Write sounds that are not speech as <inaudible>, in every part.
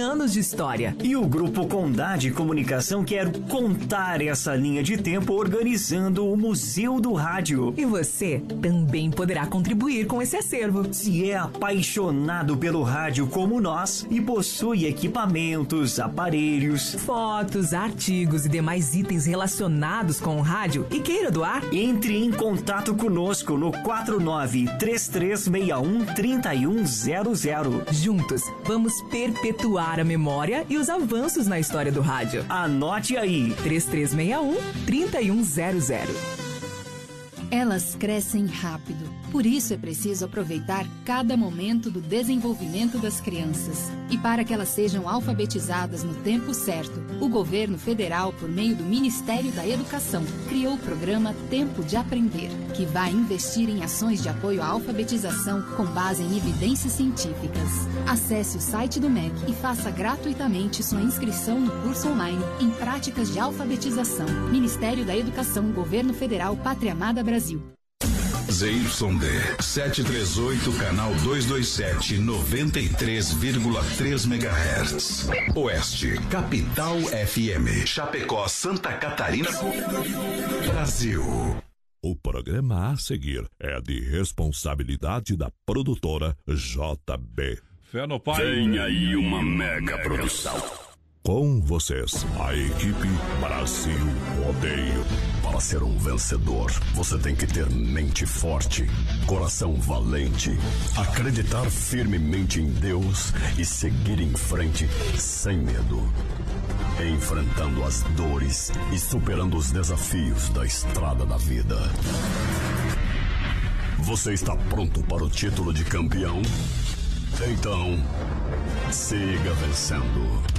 anos de história. E o Grupo Condade Comunicação quer contar essa linha de tempo organizando o Museu do Rádio. E você também poderá contribuir com esse acervo. Se é apaixonado pelo rádio como nós e possui equipamentos, aparelhos, fotos, artigos e demais itens relacionados com o rádio e queira doar, entre em contato conosco no 49 3361 3100. Juntos, vamos perpetuar a memória e os avanços na história do rádio. Anote aí: 3361 3100. Elas crescem rápido, por isso é preciso aproveitar cada momento do desenvolvimento das crianças. E para que elas sejam alfabetizadas no tempo certo, o governo federal, por meio do Ministério da Educação, criou o programa Tempo de Aprender, que vai investir em ações de apoio à alfabetização com base em evidências científicas. Acesse o site do MEC e faça gratuitamente sua inscrição no curso online em práticas de alfabetização. Ministério da Educação, Governo Federal, Pátria Amada Brasil. ZYD 738, canal 227, 93,3 MHz. Oeste, Capital FM. Chapecó, Santa Catarina. Brasil. O programa a seguir é de responsabilidade da produtora JB. Fé no pai. Vem aí uma mega produção. Com vocês, a equipe Brasil Rodeio. Para ser um vencedor, você tem que ter mente forte, coração valente, acreditar firmemente em Deus e seguir em frente sem medo. Enfrentando as dores e superando os desafios da estrada da vida. Você está pronto para o título de campeão? Então, siga vencendo.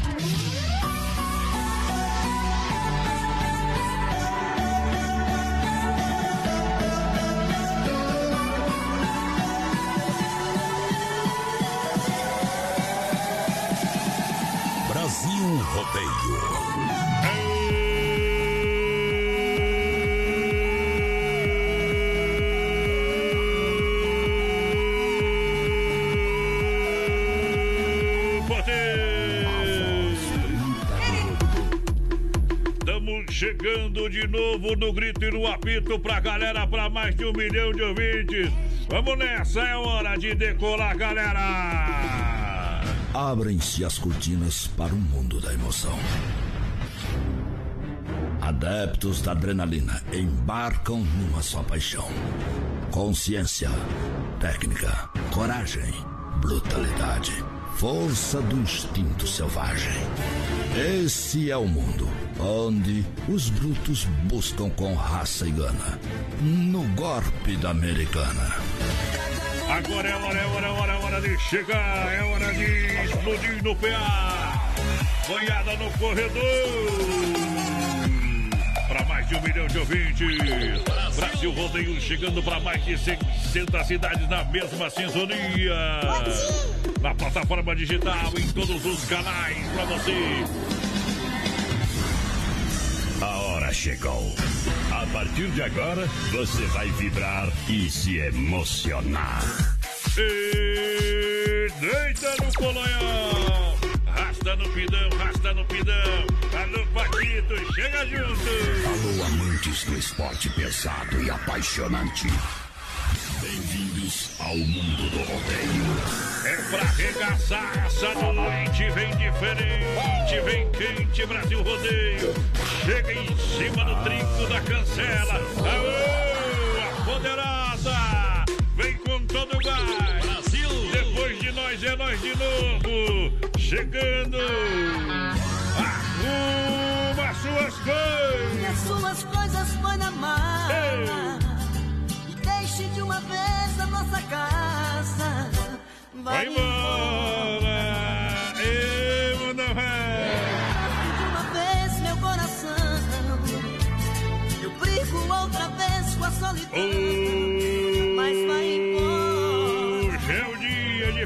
Novo no grito e no apito pra galera, pra mais de um milhão de ouvintes. Vamos nessa, é hora de decolar, galera! Abrem-se as cortinas para o mundo da emoção. Adeptos da adrenalina embarcam numa só paixão: consciência, técnica, coragem, brutalidade, força do instinto selvagem. Esse é o mundo onde os brutos buscam com raça e gana no golpe da americana. Agora é hora, é hora, é hora, é hora de chegar, é hora de explodir no PA. Banhada no corredor. Para mais de um milhão de ouvintes. Brasil Rodeio chegando para mais de 600 cidades na mesma sintonia. Na plataforma digital, em todos os canais para você. A hora chegou. A partir de agora, você vai vibrar e se emocionar. E deita no colonhão. Rasta no pidão, rasta no pidão. Alô, Paquito, chega junto. Alô, amantes do esporte pesado e apaixonante. Bem-vindos ao mundo do rodeio. É pra arregaçar essa noite, vem diferente, vem quente, Brasil Rodeio. Chega em cima do trinco da cancela. Aô, a poderosa, vem com todo o gás. Brasil. Depois de nós é nós de novo. Chegando. Arruma suas coisas. E as suas coisas põe na mala. E deixe de uma vez a nossa casa. Vai embora. Eu não De uma vez meu coração. Eu brigo outra vez com a solidão. Mas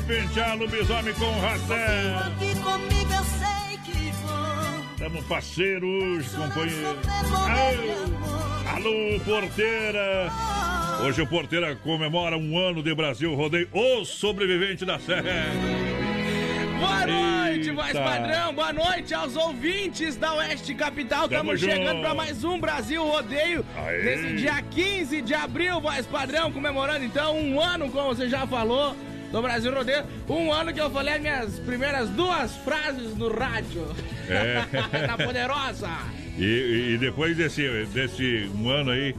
pentear lobisomem com vou. Estamos parceiros, companheiro. Alô, alô, porteira. Hoje o Porteira comemora um ano de Brasil Rodeio, o sobrevivente da Serra. Boa noite, voz padrão. Boa noite aos ouvintes da Oeste Capital. Tamo Estamos chegando para mais um Brasil Rodeio. Aê. Nesse dia 15 de abril, voz padrão, comemorando então um ano, como você já falou, do Brasil Rodeio. Um ano que eu falei as minhas primeiras duas frases no rádio. É. <laughs> Na Poderosa. E, e depois desse, desse um ano aí,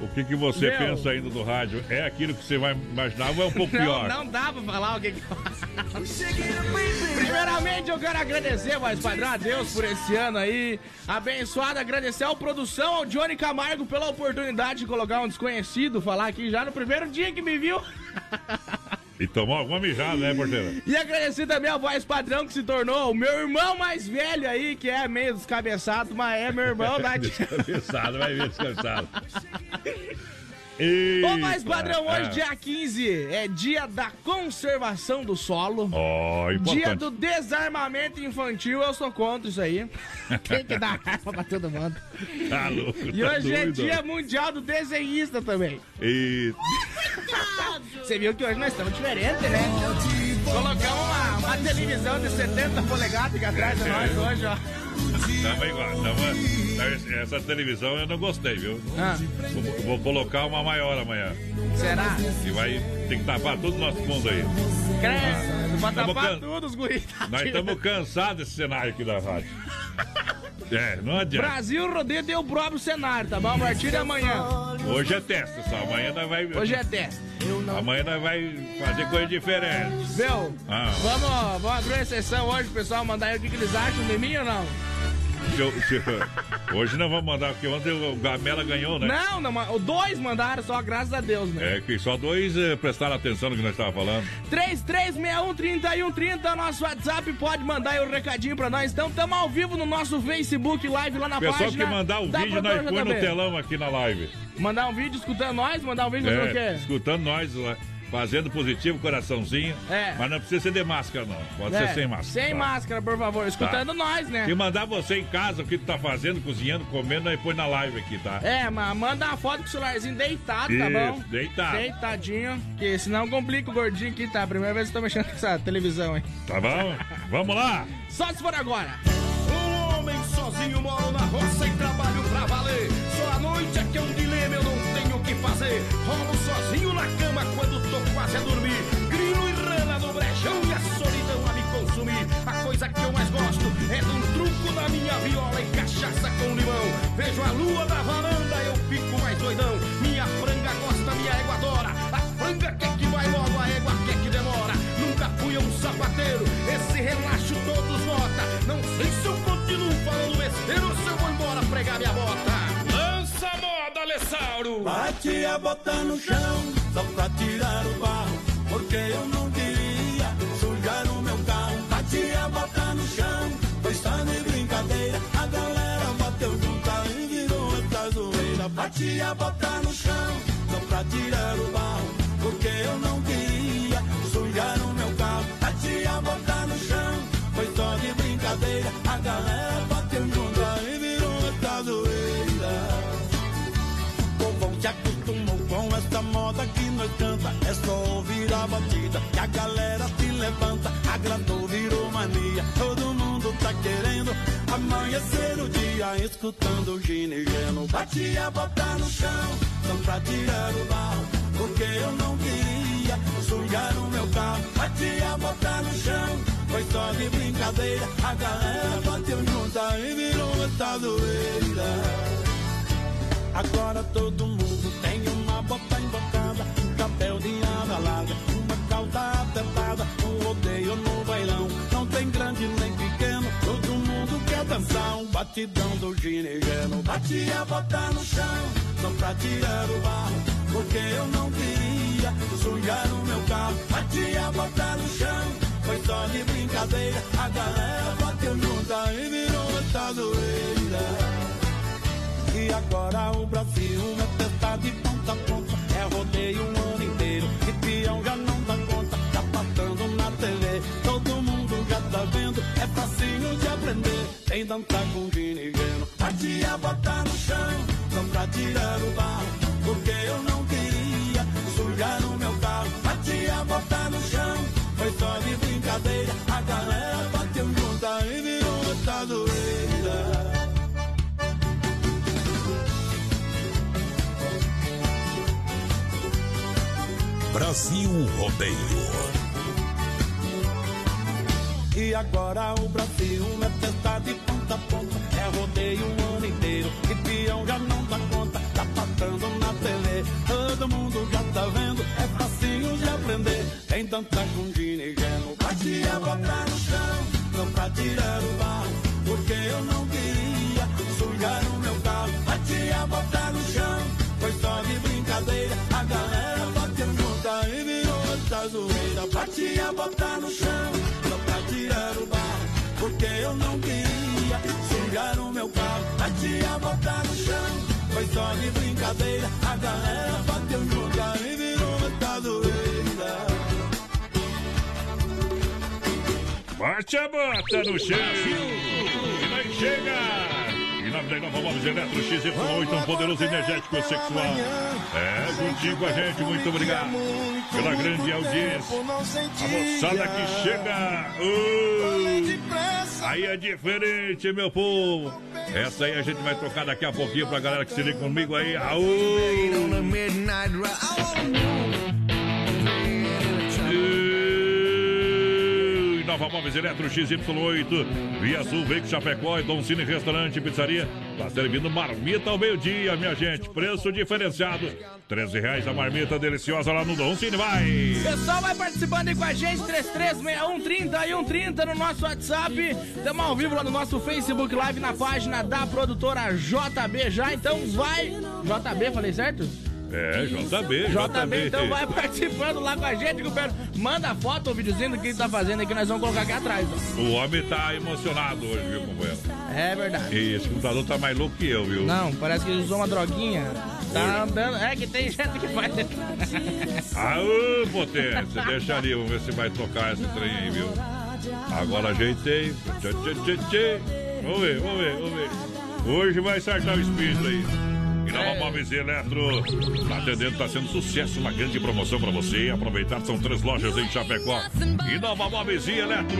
o que, que você Meu. pensa ainda do rádio? É aquilo que você vai imaginar ou é um pouco <laughs> Não, pior? não dá pra falar o que que <laughs> Primeiramente eu quero agradecer, voz padrão, a Deus por esse ano aí. Abençoado, agradecer ao produção, ao Johnny Camargo pela oportunidade de colocar um desconhecido falar aqui já no primeiro dia que me viu. E tomou alguma mijada, né, porteira? E agradecer também ao voz padrão que se tornou o meu irmão mais velho aí, que é meio descabeçado, mas é meu irmão da Descansado, vai <laughs> ver <laughs> descansado. Ô, padrão, hoje, é. dia 15, é dia da conservação do solo. Ó, Dia do desarmamento infantil, eu sou contra isso aí. <laughs> Tem que dar arma pra todo mundo. Tá louco, E tá hoje é doido. dia mundial do desenhista também. Você viu que hoje nós estamos diferentes, né? Colocamos uma, uma televisão de 70 polegadas aqui atrás de nós hoje, ó. Tamo igual. Tamo, essa televisão eu não gostei, viu? Ah. Vou, vou colocar uma maior amanhã. Será? Que vai ter que tapar todo o nosso fundo aí. Cresce, pra tapar tudo os guris. Nós estamos cansados desse cenário aqui da rádio. É, não adianta. Brasil Rodeio tem o próprio cenário, tá bom? A partir de amanhã. Hoje é teste só, amanhã nós vai. Hoje é teste. Amanhã nós vai fazer coisa diferente. Viu? Ah. Vamos, vamos abrir uma sessão hoje, pessoal mandar aí o que, que eles acham de mim ou não? Hoje não vamos mandar, porque ontem o Gamela ganhou, né? Não, não, dois mandaram só, graças a Deus, né? É que só dois eh, prestaram atenção no que nós estávamos falando. 33613130 é o nosso WhatsApp, pode mandar aí o recadinho pra nós. Então, estamos ao vivo no nosso Facebook Live lá na Pessoal página. que mandar o vídeo, nós põe no telão aqui na live. Mandar um vídeo escutando nós, mandar um vídeo fazendo o É, quê? escutando nós lá, fazendo positivo, coraçãozinho. É. Mas não precisa ser de máscara, não. Pode É, ser sem máscara. Sem tá? máscara, por favor. Escutando nós, né? Se mandar você em casa, o que tu tá fazendo, cozinhando, comendo, aí põe na live aqui, tá? É, mas manda uma foto com o celularzinho deitado, tá Isso, bom? deitado. Deitadinho, que senão complica o gordinho aqui, tá? Primeira vez que eu tô mexendo com essa televisão, hein? Tá bom? Vamos lá! Só se for agora. Um homem sozinho moro na roça e trabalho coisa que eu mais gosto é um truco na minha viola e cachaça com limão. Vejo a lua da varanda, eu fico mais doidão. Minha franga gosta, minha égua adora. A franga quer que vai logo, a égua quer que demora. Nunca fui um sapateiro, esse relaxo todos nota. Não sei se eu continuo falando besteira ou se eu vou embora pregar minha bota. Lança a moda, Alessauro! Bate a bota no chão, só pra tirar o barro, porque eu não queria Bota no chão, pois tá de brincadeira. A galera bateu junta e virou essa zoeira. Bate a bota no chão, só pra tirar o barro, porque eu não queria sujar o meu carro. Bate a bota no chão, foi só de brincadeira. A galera bateu junta e virou essa zoeira. O povão se acostumou com essa moda que nós canta. É só ouvir a batida que a galera se levanta. Agradou, amanhecer o dia escutando o ginigeno. Bate a bota no chão, só pra tirar o barro. Porque eu não queria sujar o meu carro. Bate a bota no chão, foi só de brincadeira. A galera bateu junta e virou essa zoeira. Agora todo mundo tem uma bota invocada, um chapéu de asa larga, uma calça apertada, um batidão do ginegeno. Bate a bota no chão, só pra tirar o barro, porque eu não queria sujar o meu carro. Bate a bota no chão, foi só de brincadeira, a galera bateu junta e virou essa zoeira. E agora o Brasil é testado de ponta a ponta. É rodeio Tem dançar com ginigeno. Bate a bota no chão. Só pra tirar o barro. Porque eu não queria sujar o meu carro. Bate a bota no chão. Foi só de brincadeira. A galera bateu junta e virou outra zoeira. Brasil Rodeio. E agora o Brasil é festa de ponta a ponta. É rodeio o ano inteiro. E peão já não dá conta. Tá passando na TV. Todo mundo já tá vendo. É facinho de aprender. Tem tanta jundina e geno. Pra te botar no chão. Não pra tirar o barro. Porque eu não queria sujar o meu carro. Pra te botar no chão. Foi só de brincadeira. A galera bateu junta e virou essa zoeira. Pra te botar no chão. Meu carro. Pra te botar no chão. Foi só de brincadeira. A galera bateu junta e virou essa zoeira. Bate a bota no chão. E vai chegar. E na Nova Móveis Eletro XY8, um poderoso energético sexual. É, com a gente, muito obrigado pela grande audiência. A moçada que chega. Uh, aí é diferente, meu povo. Essa aí a gente vai tocar daqui a pouquinho pra galera que se liga comigo aí. Aú! Nova Móveis Eletro XY8, Via Sul, Veículo Chapecó, Dom Cine Restaurante Pizzaria. Tá servindo marmita ao meio-dia, minha gente. Preço diferenciado. 13 reais a marmita deliciosa lá no Dom Cine, vai! Pessoal, vai participando aí com a gente, 336130 e 130 no nosso WhatsApp. Estamos ao vivo lá no nosso Facebook Live na página da produtora JB já. Então vai. JB, falei certo? É, JB, JB, então vai participando lá com a gente, companheiro. Manda foto ou videozinho do que ele tá fazendo aí que nós vamos colocar aqui atrás. ó. O homem tá emocionado hoje, viu, companheiro? É verdade. E esse computador tá mais louco que eu, viu? Não, parece que ele usou uma droguinha. Tá andando. É que tem <laughs> gente que faz. Aô, potência, deixa ali, vamos ver se vai tocar esse trem aí, viu? Agora ajeitei. Tchê, tchê, tchê, tchê. Vamos ver, vamos ver, vamos ver. Hoje vai acertar o espírito aí. E Nova Móveis e Eletro, atendendo, tá sendo sucesso, uma grande promoção pra você. Aproveitar, são três lojas em Chapecó. E Nova Móveis e Eletro,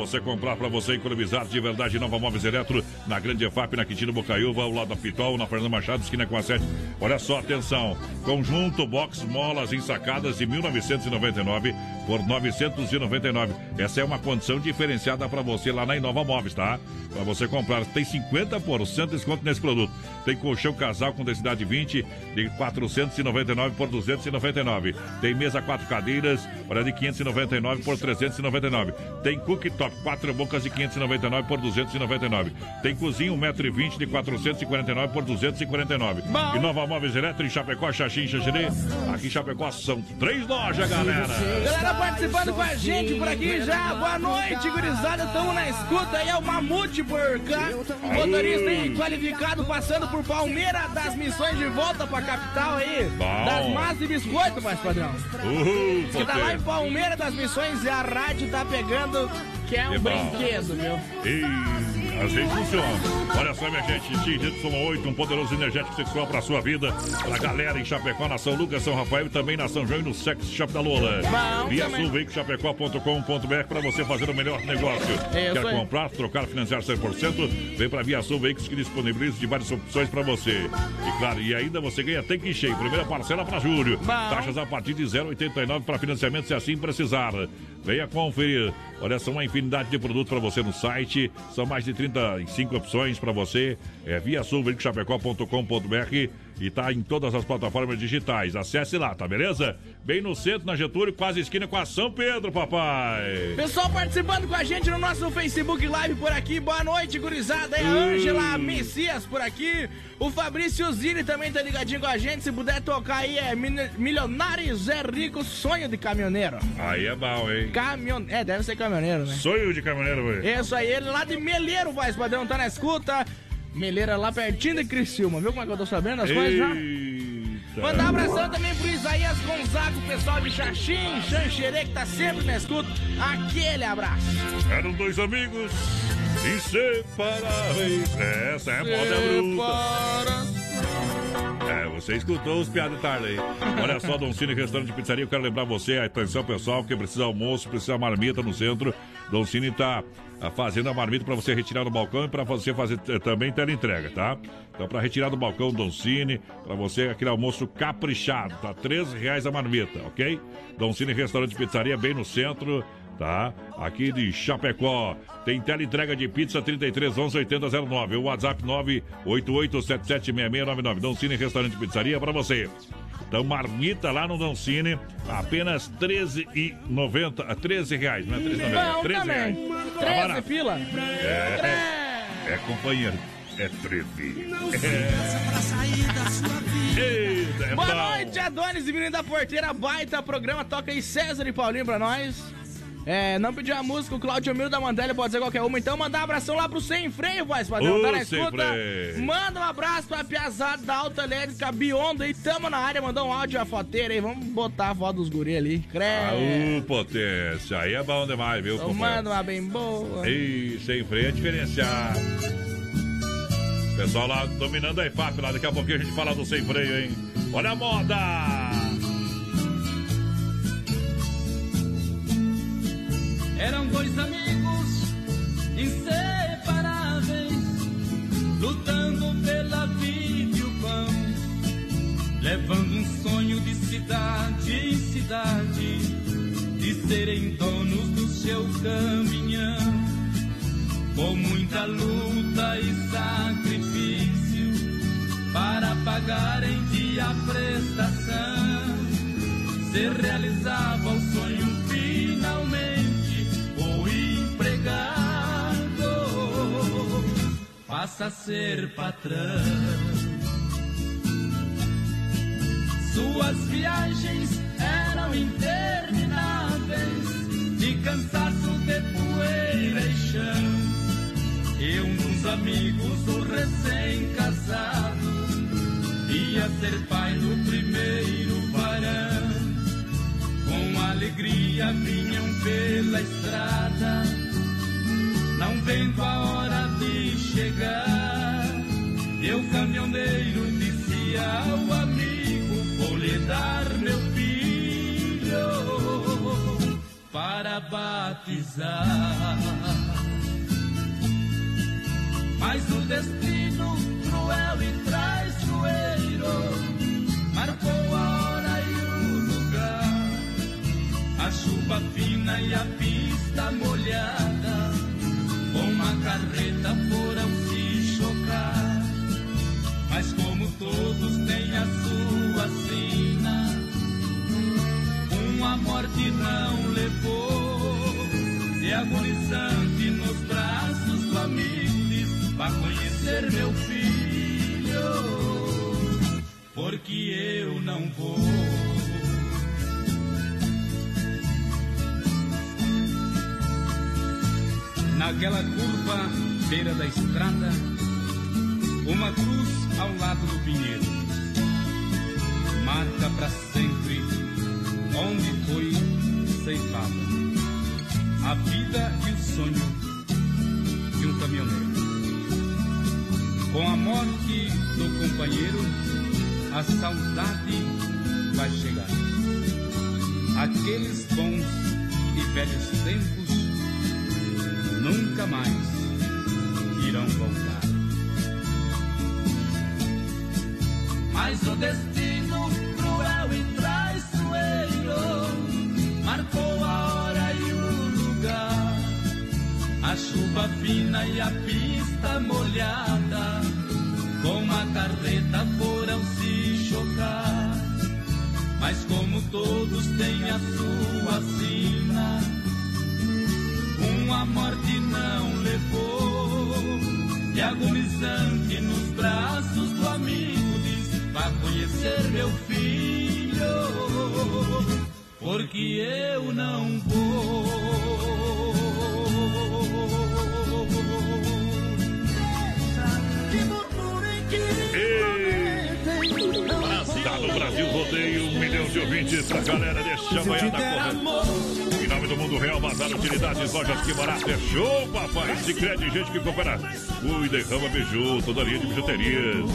você comprar, pra você economizar de verdade. Nova Móveis Eletro, na Grande EFAP, na Quintino Bocaiúva, ao lado da Pitol, na Fernanda Machado, esquina com a 7. Olha só, atenção, conjunto box molas ensacadas de 1999 por 999. Essa é uma condição diferenciada pra você lá na Inova Móveis, tá? Pra você comprar, tem 50% de desconto nesse produto. Tem colchão casal com densidade 20 de 499 por 299. Tem mesa quatro cadeiras, olha de 599 por 399. Tem cooktop quatro bocas de 599 por 299. Tem cozinha 1,20m de 449 por 249. E Nova Móveis Eletro em Chapecó, Xaxim, Xaxirê. Aqui em Chapecó são três lojas, galera. Galera participando com a gente por aqui já. Boa noite, gurizada. Estamos na escuta aí. É o Mamute por cá. Motorista aí qualificado passando por Palmeira das Missões de volta pra capital aí. Bom. Das massas e biscoito, mais padrão. Uhul, Que tá lá em. Palmeira das Missões e a rádio tá pegando, que é um Que bom. brinquedo, viu? E assim funciona. Olha só, minha gente, XY8, um poderoso energético sexual pra sua vida. Pra galera em Chapecó, na São Lucas, São Rafael e também na São João e no Sex Shop da Lola. Bom Via veiculoschapecó.com.br pra você fazer o melhor negócio. Isso Quer aí. comprar, trocar, financiar 100%? Vem pra Via Sul Veículos que disponibiliza de várias opções pra você. E claro, e ainda você ganha tanque cheio. Primeira parcela pra julho. Taxas a partir de 0,89 para financiamento se assim precisar. Venha conferir. Olha, são uma infinidade de produtos para você no site. São mais de 35 opções para você. É via sulveiculoschapecó.com.br e tá em todas as plataformas digitais. Acesse lá, tá beleza? Bem no centro, na Getúlio, quase esquina com a São Pedro, papai. Pessoal participando com a gente no nosso Facebook Live por aqui. Boa noite, gurizada. É a Ângela Messias por aqui. O Fabrício Zini também tá ligadinho com a gente. Se puder tocar aí, é Min- Milionário Zé Rico, sonho de caminhoneiro. Aí é bom, hein? Caminhon... É, deve ser caminhoneiro, né? Sonho de caminhoneiro, velho. Isso aí, ele lá de Meleiro, voz padrão, tá na escuta. Meleira lá pertinho de Criciúma. Viu como é que eu tô sabendo as coisas já? Eita. Mandar um abração também pro Isaías Gonzaga, o pessoal de Xaxim, Xanxerê, que tá sempre na escuta. Aquele abraço. Eram dois amigos inseparáveis. Essa é moda bruta. É, você escutou os piadas de tarde aí. Olha só, Dom Cine Restaurante de Pizzaria, eu quero lembrar você, atenção pessoal, que precisa almoço, precisa marmita no centro. Dom Cine tá ah, fazendo a marmita para você retirar do balcão e para você fazer eh, também tela entrega, tá? Então, para retirar do balcão Dom Cine, para você aquele almoço caprichado, tá? 13 reais a marmita, ok? Dom Cine Restaurante de Pizzaria, bem no centro tá? Aqui de Chapecó. Tem tela entrega de pizza 33 11 80 09. O WhatsApp 988776699. Dom Cine Restaurante Pizzaria para você. Então, marmita lá no Dom Cine, apenas R$13,90. 13 reais, não é 13,90. 13 reais. Tá 13 barato. pila. É, é, é companheiro. É 13. É. Eita, é Boa bom. noite, Adonis e menino da porteira, baita programa, toca aí César e Paulinho pra nós. É, não pediu a música, o Claudio Miro da Mandelli pode ser qualquer uma, então mandar um abração lá pro Sem Freio, voz padrão, tá na escuta? Freio. Manda um abraço pra piazada da Alta Elétrica Biondo aí, tamo na área, mandou um áudio a foteira aí, vamos botar a foto dos guri ali, crê. Aú, potência. Aí é bom demais, viu, Então manda uma bem boa. Ei, sem freio é diferenciado. Pessoal lá dominando a IFAP lá, daqui a pouquinho a gente fala do sem freio, hein? Olha a moda! Eram dois amigos inseparáveis, lutando pela vida e o pão, levando um sonho de cidade em cidade, de serem donos do seu caminhão. Com muita luta e sacrifício para pagarem dia a prestação se realizava o sonho empregado passa a ser patrão. Suas viagens eram intermináveis, de cansaço de poeira e chão. E um dos amigos, o recém-casado, ia ser pai do primeiro varão. Com alegria vinham pela estrada, não vendo a hora de chegar. E o caminhoneiro disse ao amigo: Vou lhe dar meu filho para batizar. Mas o destino cruel e traiçoeiro marcou a hora e o lugar. A chuva fina e a pista molhada, carreta foram se chocar. Mas como todos têm a sua sina, uma morte não levou. E agonizante nos braços do amigo vá conhecer meu filho, porque eu não vou. Naquela curva, beira da estrada, uma cruz ao lado do pinheiro, marca para sempre onde foi ceifada a vida e o sonho de um caminhoneiro. Com a morte do companheiro, a saudade vai chegar. Aqueles bons e velhos tempos nunca mais irão voltar. Mas o destino cruel e traiçoeiro marcou a hora e o lugar. A chuva fina e a pista molhada, com a carreta foram se chocar. Mas como todos têm a sua sina, morte não levou. E agonizante nos braços do amigo diz: Vá conhecer meu filho, porque eu não Tá no Brasil Rodeio, um milhão de ouvintes pra galera deixa a boiada correr. Em nome do Mundo Real, Bazar Utilidades, Lojas Que Barato, é show, papai. Se crede gente que coopera. Cuida e rama biju, toda linha de bijuterias.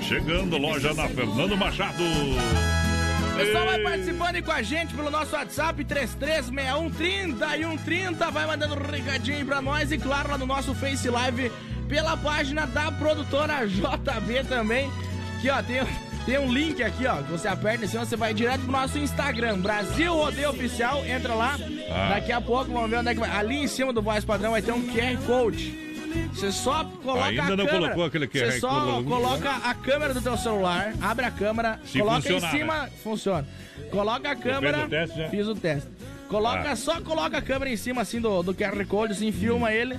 chegando, loja na Fernando Machado. O pessoal vai participando aí com a gente pelo nosso WhatsApp 336130 e 130. Vai mandando um recadinho aí pra nós e, claro, lá no nosso Face Live pela página da produtora JB também. Aqui, ó, tem, tem um link aqui, ó, que você aperta assim, você vai direto pro nosso Instagram, Brasil Rodeio Oficial. Entra lá. Ah. Daqui a pouco vamos ver onde é que vai. Ali em cima do voz padrão vai ter um QR Code. Você só coloca Ainda a não câmera. colocou aquele QR Você só coloca a câmera do teu celular, abre a câmera, Se coloca funcionar, em cima, funciona. Coloca a câmera. o teste já? Fiz o teste. Coloca, Ah. só coloca a câmera em cima assim do, do QR Code, assim, filma ele.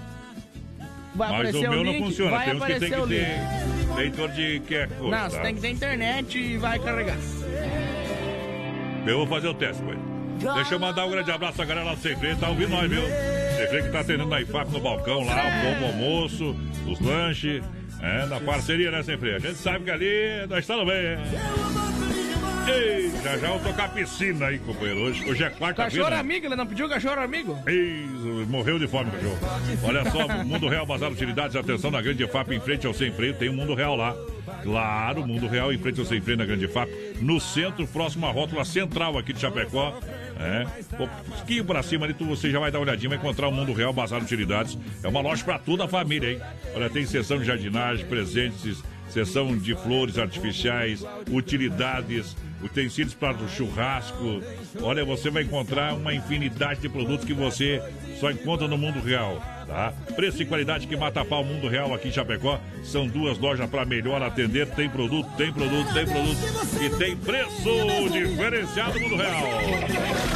Vai Mas o meu o não link, funciona. vai Tem uns que tem que ter leitor de QR Code. Não, tá? você tem que ter internet e vai carregar. Eu vou fazer o teste com ele. Deixa eu mandar um grande abraço à galera lá do Secreto, tá ouvindo nós, viu? Secreto que tá atendendo na IFAP no balcão lá, o bom almoço, os lanches, é, na parceria, né, Sem Freio? A gente sabe que ali nós estamos bem. Ei, já já vou tocar piscina aí, companheiro. Hoje, hoje é quarta-feira. Cachorro né? amigo, ele não pediu cachorro amigo? Ei, morreu de fome, cachorro. Olha só, Mundo Real Bazar Utilidades, atenção na Grande FAP, em frente ao Sem Freio, tem um Mundo Real lá. Claro, Mundo Real em frente ao Sem Freio na Grande FAP, no centro, próximo à rótula central aqui de Chapecó. É, um pouquinho pra cima ali, tu, você já vai dar uma olhadinha, vai encontrar o Mundo Real Bazar Utilidades. É uma loja pra toda a família, hein? Olha, tem sessão de jardinagem, presentes, sessão de flores artificiais, utilidades, utensílios para o churrasco. Olha, você vai encontrar uma infinidade de produtos que você só encontra no mundo real. Tá? Preço e qualidade que mata pau mundo real aqui em Chapecó. São duas lojas para melhor atender. Tem produto, tem produto, tem produto e tem preço diferenciado mundo real.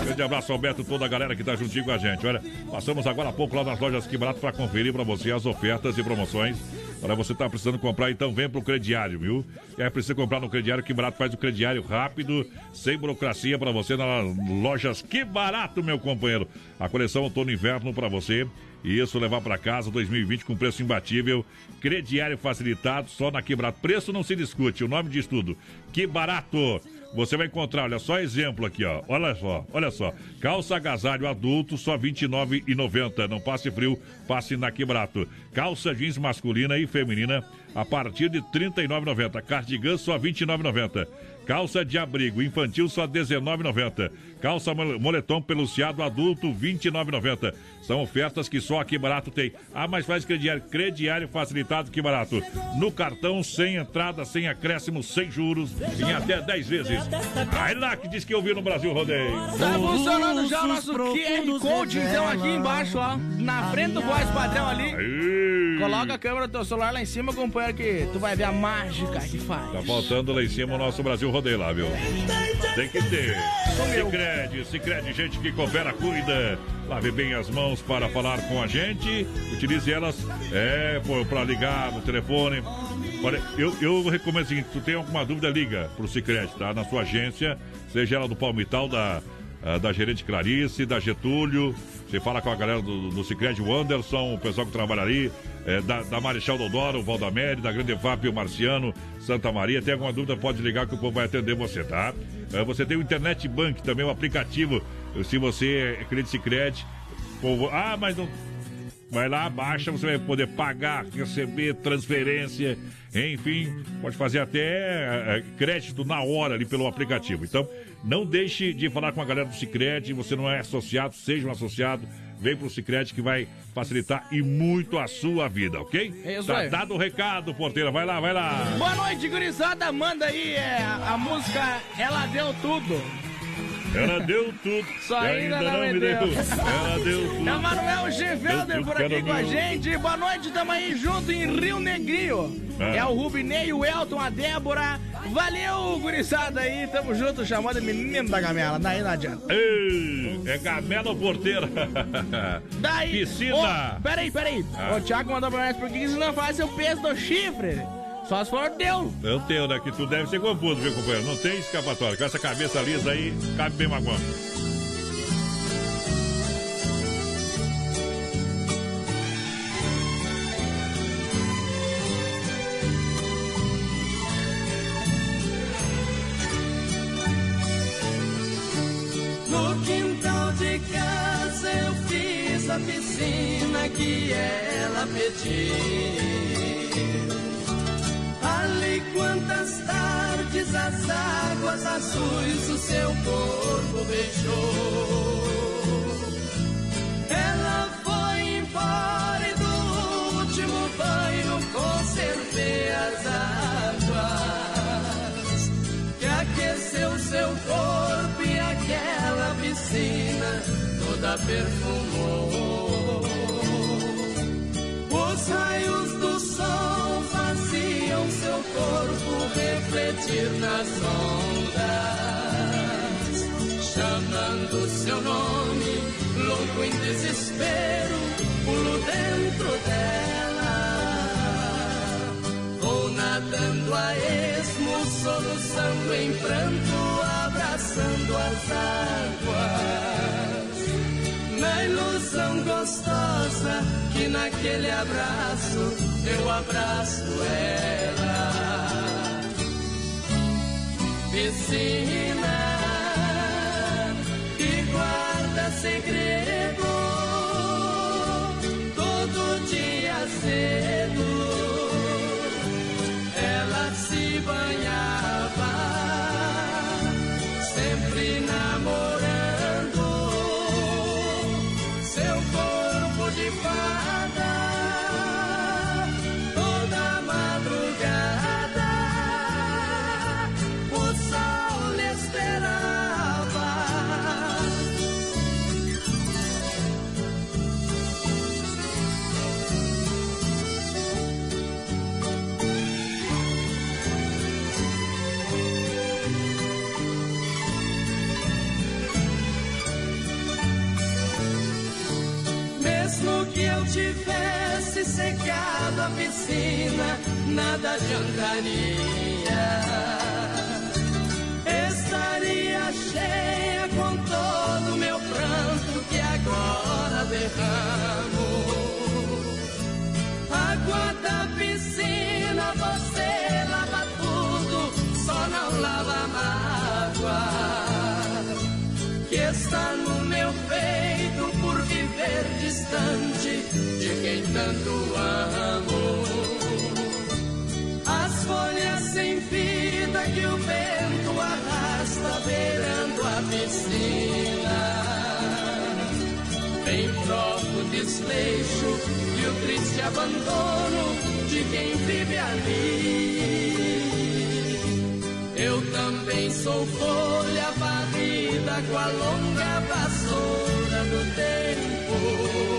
Grande abraço ao Beto, toda a galera que tá juntinho com a gente. Olha, passamos agora há pouco lá nas lojas Que Barato para conferir para você as ofertas e promoções. Olha, você tá precisando comprar, então vem pro crediário, viu? É preciso comprar no crediário, que barato faz o crediário rápido, sem burocracia para você nas lojas. Que barato, meu companheiro! A coleção outono inverno para você. E isso levar para casa 2020 com preço imbatível. Crediário facilitado, só na Que Barato. Preço não se discute, o nome diz tudo. Que barato! Você vai encontrar, olha só exemplo aqui, ó. Olha só, olha só. Calça agasalho adulto, só R$ 29,90. Não passe frio, passe na Quebrato. Calça jeans masculina e feminina a partir de R$ 39,90. Cardigan só R$ 29,90. Calça de abrigo infantil só R$ 19,90. Calça mole- moletom peluciado adulto R$ 29,90. São ofertas que só aqui barato tem. Ah, mas faz crediário, crediário facilitado que barato. No cartão, sem entrada, sem acréscimo, sem juros, em até 10 vezes. Aí lá que diz que eu vi no Brasil Rodeio. Tá funcionando já o nosso QR Code, então aqui embaixo, ó, na frente do voz padrão ali. Coloca a câmera do teu celular lá em cima, companheiro, que tu vai ver a mágica que faz. Tá faltando lá em cima o nosso Brasil Rodeio lá, viu? Tem que ter. Cicred, Cicred, gente que coopera, cuida. Lave bem as mãos para falar com a gente. Utilize elas é, para ligar no telefone. Eu, eu recomendo o seguinte: tu tem alguma dúvida, liga pro Cicred, tá? Na sua agência, seja ela do Palmital, da, ah, da gerente Clarice, da Getúlio. Você fala com a galera do, do Cicred, o Anderson, o pessoal que trabalha ali, é, da, da Marechal Dodoro, o Valdamere, da Grande EFAP, o Marciano, Santa Maria. Tem alguma dúvida, pode ligar que o povo vai atender você, tá? É, você tem o Internet Bank também, o aplicativo. Se você é cliente Cicred, povo, ah, mas não Vai lá, baixa, você vai poder pagar, receber transferência, enfim, pode fazer até eh, crédito na hora ali pelo aplicativo. Então, não deixe de falar com a galera do Cicred, você não é associado, seja um associado, vem pro Cicred que vai facilitar e muito a sua vida, ok? É isso tá aí. dado o recado, porteira, vai lá, vai lá. Boa noite, gurizada. Manda aí é, a música Ela Deu Tudo. Ela deu tudo. Só e ainda não me deu. Ela deu tudo. É o Manuel Deu tudo por aqui com a gente. Boa noite, tamo aí junto em Rio Negrinho. Ah. É o Rubinei, o Elton, a Débora. Valeu, gurizada aí. Tamo junto, chamando menino da gamela. Daí não adianta. Ei, É gamela ou porteira? <laughs> Daí. Piscina. Ô, peraí, peraí. Ah. O Thiago mandou pra nós, por que não faz o peso do chifre? Só se for deu. Eu tenho, né? Que tu deve ser confuso, viu, companheiro? Não tem escapatória. Com essa cabeça lisa aí, cabe bem magoando. No quintal de casa eu fiz a piscina que ela pediu. Quantas as águas azuis o seu corpo beijou. Ela foi embora e do último banho conservei as águas que aqueceu seu corpo e aquela piscina toda perfumou. Os raios do sol faziam seu corpo refletir nas ondas, chamando seu nome, louco em desespero, pulo dentro dela. Vou nadando a esmo, soluçando em pranto, abraçando as águas. Na ilusão gostosa que naquele abraço eu abraço ela. Piscina que guarda segredo secado a piscina, nada adiantaria. Estaria cheia com todo meu pranto que agora derramo. Água da piscina, você lava tudo, só não lava a mágoa que está no meu peito por viver distante quem tanto amo. As folhas sem vida que o vento arrasta beirando a piscina. Em troco desleixo e o triste abandono de quem vive ali. Eu também sou folha varrida com a longa vassoura do tempo.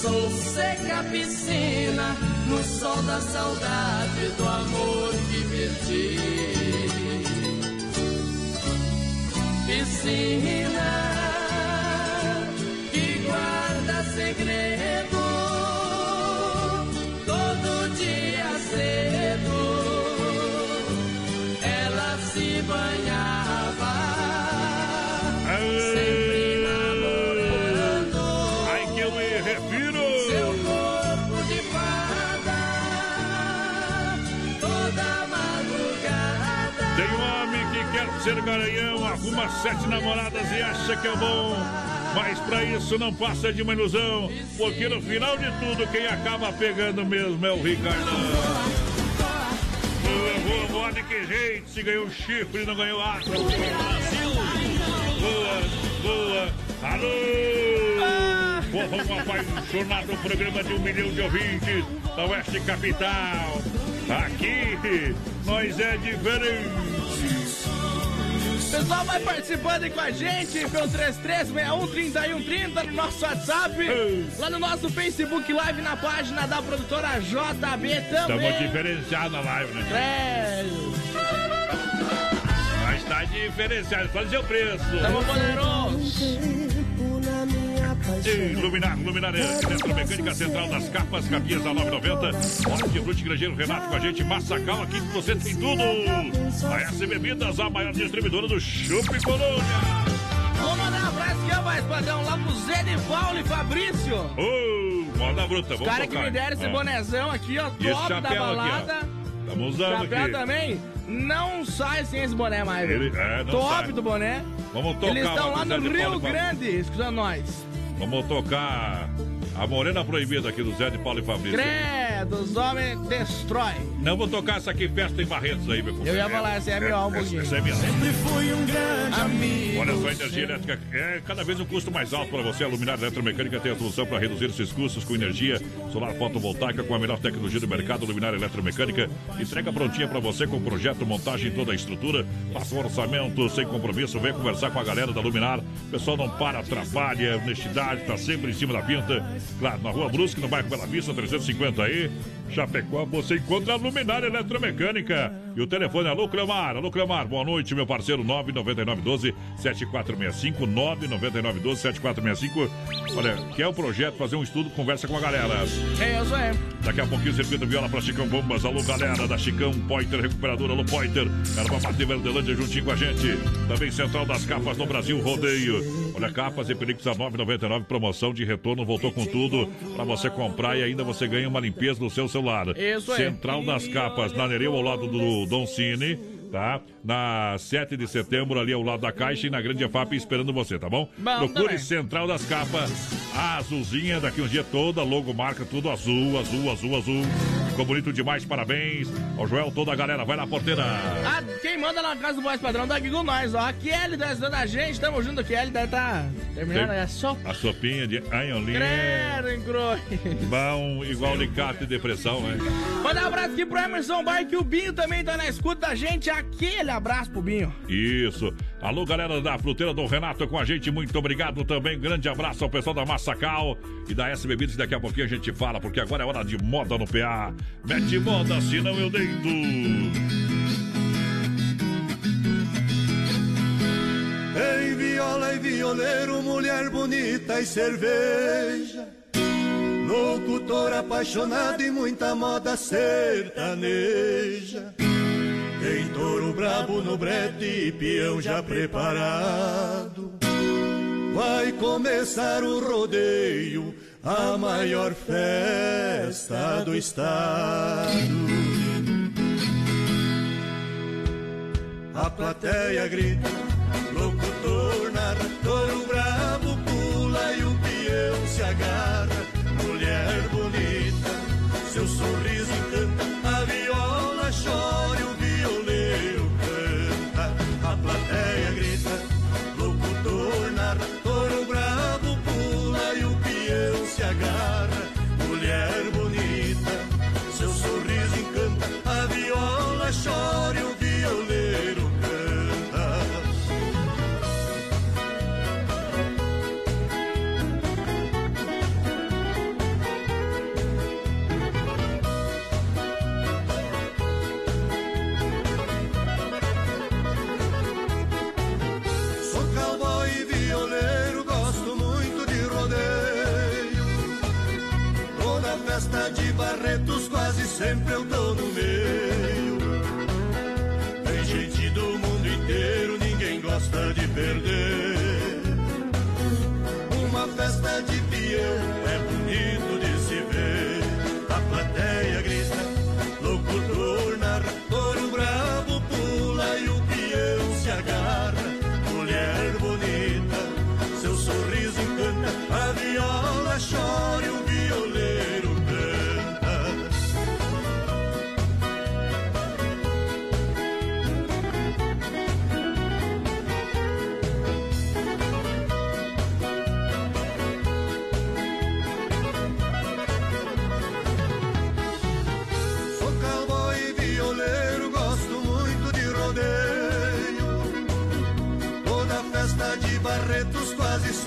Sou seca piscina no sol da saudade do amor que perdi. Piscina ser garanhão, arruma sete namoradas e acha que é bom. Mas pra isso não passa de uma ilusão, porque no final de tudo quem acaba pegando mesmo é o Ricardão. Boa, boa, de que jeito? Se ganhou chifre não ganhou água. Boa, boa. Alô! Povão apaixonado, o programa de um milhão de ouvintes da Oeste Capital. Aqui, nós é diferente. O pessoal vai participando aí com a gente pelo 33613130 no nosso WhatsApp, lá no nosso Facebook Live na página da produtora JB também. Estamos diferenciados na live, né? É, Mas tá diferenciado. Fala seu preço. tamo poderoso. E Luminar, Luminária, Centro Mecânica Central das Capas, Capias a 9,90. Hora de Frute Grangeiro Renato com a gente, Massacal, aqui que você tem tudo. A S Bebidas, a maior distribuidora do Chup Colônia. Vamos mandar um abraço aqui, mais padrão, lá pro Zé de Paulo e Fabrício. Ô, moda bruta, Os vamos caras que tocar. me deram esse Ah. bonezão aqui, ó, top da chapéu aqui, ó. balada. Estamos usando Chapéu aqui. também, não sai sem esse boné mais. Ele- é, Top sai. do boné. Vamos tocar Eles estão lá no Rio Grande, escutando nós. Vamos tocar A morena proibida aqui do Zé de Paulo e Fabrício. Credo, os homens destrói. Não vou tocar essa aqui, festa em Barretos aí, meu Eu ia falar, essa é a minha um pouquinho. Essa é minha. Sempre fui um grande amigo. Olha só, a energia elétrica é cada vez um custo mais alto para você. A Luminária Eletromecânica tem a solução para reduzir esses custos com energia solar fotovoltaica com a melhor tecnologia do mercado. Luminária Eletromecânica entrega prontinha para você com projeto, montagem, toda a estrutura. Faça um orçamento sem compromisso. Vem conversar com a galera da Luminar. O pessoal não para, trabalha, honestidade, está sempre em cima da pinta. Claro, na Rua Brusque, no bairro Bela Vista, 350 aí. you. Chapecó, você encontra a Luminária Eletromecânica. E o telefone é Alô Cleomar. Alô Cleomar, boa noite, meu parceiro. 99912 7465 99912 7465. Olha, quer o projeto, fazer um estudo, conversa com a galera. É, isso aí. Daqui a pouquinho, circuito viola pra Chicão Bombas. Alô, galera da Chicão Pointer Recuperadora. Alô, Pointer. Caramba, bater Verdelândia juntinho com a gente. Também Central das Capas no Brasil Rodeio. Olha, capas e películas a 9,99. Promoção de retorno, voltou com tudo pra você comprar e ainda você ganha uma limpeza no seu celular. Isso aí. Central das Capas, na Nereu, ao lado do Don Cine. Tá? Na 7 de setembro, ali ao lado da Caixa e na Grande EFAP esperando você, tá bom? Bom, Procure também. Central das Capas, a azulzinha, daqui um dia toda, logo marca tudo azul, azul, azul, azul. Ficou bonito demais, parabéns ao Joel, toda a galera, vai na porteira. Ah, quem manda lá na casa do voz padrão tá aqui com nós, ó. A Kelly tá ajudando a gente, tamo junto, a Kelly deve tá terminando aí a sopa. A sopinha de anholinha. Bom, igual alicate e depressão, né? Mandar um abraço aqui pro Emerson Bar, que o Binho também tá na escuta da gente. Aquele abraço pro Binho. Isso. Alô, galera da Fruteira do Renato com a gente, muito obrigado também. Grande abraço ao pessoal da Massacal e da S Bebidas. Daqui a pouquinho a gente fala, porque agora é hora de moda no PA. Mete moda, senão eu deito. Em viola e violeiro, mulher bonita e cerveja. Locutor apaixonado e muita moda sertaneja. Tem touro brabo no brete e peão já preparado. Vai começar o rodeio, a maior festa do estado. A plateia grita, locutor narra, touro brabo pula e o peão se agarra. Sempre eu tô no meio. Tem gente do mundo inteiro, ninguém gosta de perder.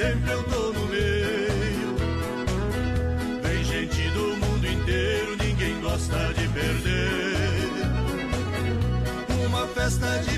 Sempre eu tô no meio. Vem gente do mundo inteiro, ninguém gosta de perder. Uma festa de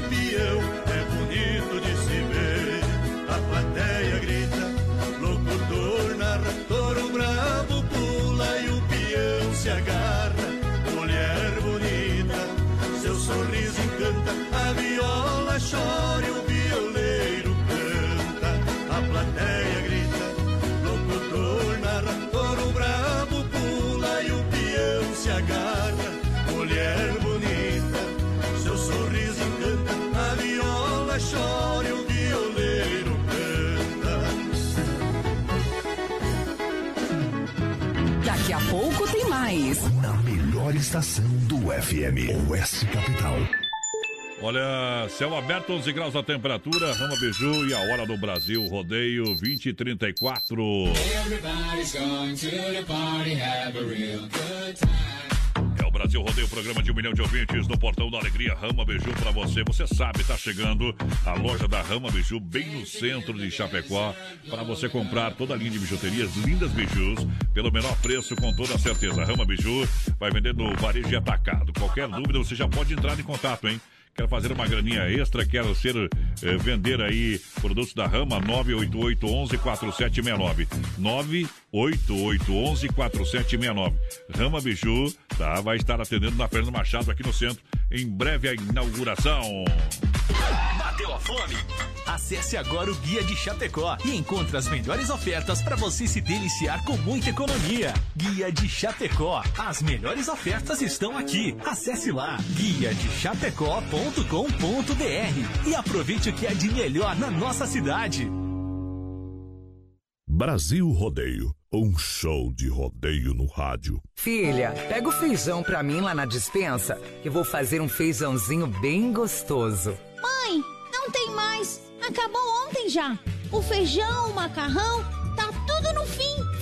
estação do FM, Oeste Capital. Olha, céu aberto, 11 graus a temperatura, Rama Beiju e a hora do Brasil, rodeio 20 e 34. É o Brasil Rodeio, programa de um milhão de ouvintes no Portão da Alegria, Rama Beiju pra você. Você sabe, tá chegando a loja da Rama Beiju bem no centro de Chapecó para você comprar toda a linha de bijuterias, lindas bijus, pelo menor preço, com toda certeza. Rama Biju vai vender no varejo e atacado. Qualquer dúvida, você já pode entrar em contato, hein? Quer fazer uma graninha extra, quer ser, eh, vender aí produtos da Rama, 988 11 4769. 988 11 4769. Rama Biju, tá? Vai estar atendendo na Fernando Machado aqui no centro. Em breve a inauguração. Bateu a fome? Acesse agora o Guia de Chapecó e encontre as melhores ofertas para você se deliciar com muita economia. Guia de Chapecó. As melhores ofertas estão aqui. Acesse lá guia de chapecó.com.br e aproveite o que é de melhor na nossa cidade. Brasil Rodeio, um show de rodeio no rádio. Filha, pega o feijão pra mim lá na dispensa, que vou fazer um feijãozinho bem gostoso. Mãe, não tem mais. Acabou ontem já. O feijão, o macarrão, tá tudo no fim.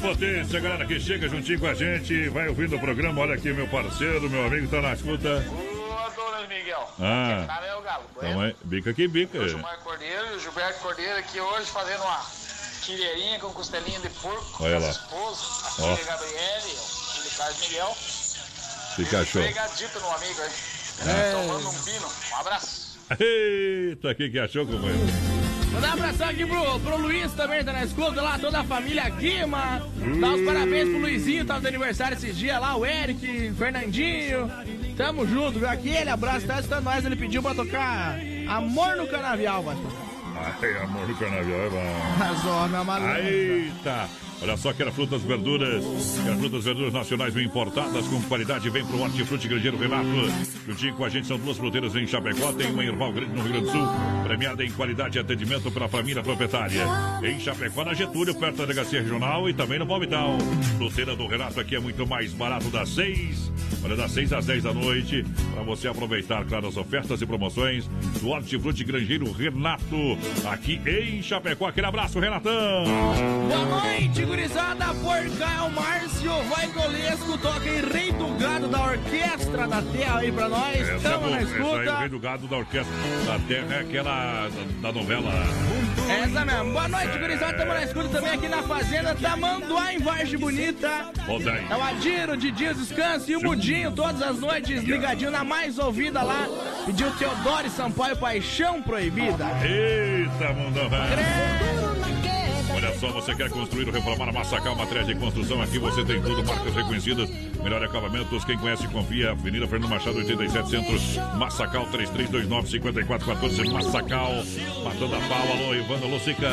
Potência, galera que chega juntinho com a gente, vai ouvindo o programa. Olha aqui, meu parceiro, meu amigo tá na escuta. Ô, dona Miguel. Ah. Sabe é o Galo. Então é, bica que bica. O Gilmar Cordeiro e o Gilberto Cordeiro aqui hoje fazendo uma quileirinha com costelinha de porco. Olha lá. as esposas, a filha Gabriele, o filho Carlos Miguel. Fica E show. Pregadito no amigo aí. É. Tomando um pino. Um abraço. <laughs> Eita, que que achou, companheiro? Mandar um abração aqui pro, pro Luiz também, tá na escuta lá, toda a família Guima. Dá os parabéns pro Luizinho, tá de aniversário esses dias lá, o Eric, Fernandinho. Tamo junto, viu? Aquele abraço, tá escutando nós, ele pediu pra tocar Amor no Canavial, vai. Ai, amor do canavial é bom. <laughs> Minha maluca. Eita! Olha só, quer frutas, verduras, quer frutas, verduras nacionais bem importadas com qualidade, vem pro Hortifruti Grangeiro Renato. Juntinho com a gente são duas fruteiras em Chapecó, tem uma em Erval Grande no Rio Grande do Sul, premiada em qualidade e atendimento pela família proprietária. Em Chapecó, na Getúlio, perto da Delegacia Regional e também no Palmital. Fruteira do Renato aqui é muito mais barato das seis, olha, das seis às dez da noite, para você aproveitar, claro, as ofertas e promoções do Hortifruti Grangeiro Renato, aqui em Chapecó. Aquele abraço, Renatão! Boa noite, gurizada. Por cá é o Márcio Vai Golesco, toca em Rei do Gado da Orquestra da Terra aí pra nós. Essa é Tamo boa. na Essa aí, escuta. rei do gado da orquestra da terra é aquela da, da novela. Essa mesmo. Boa noite, gurizada. Tamo na escuta também aqui na Fazenda Tamanduá, em Vargem Bonita. Rodaí. É o Adiro, Didinho Descanso e o Budinho, todas as noites ligadinho na mais ouvida lá. Pediu Teodoro Sampaio Paixão Proibida. Eita, mundão, velho. Olha só, você quer construir ou reformar a Massacal Matriz de Construção? Aqui você tem tudo, marcas reconhecidas, melhor acabamentos. Quem conhece, confia. Avenida Fernando Machado, 87 Centros, Massacal 3329-5414. Massacal, matando a pau. Alô, Ivana Lucica.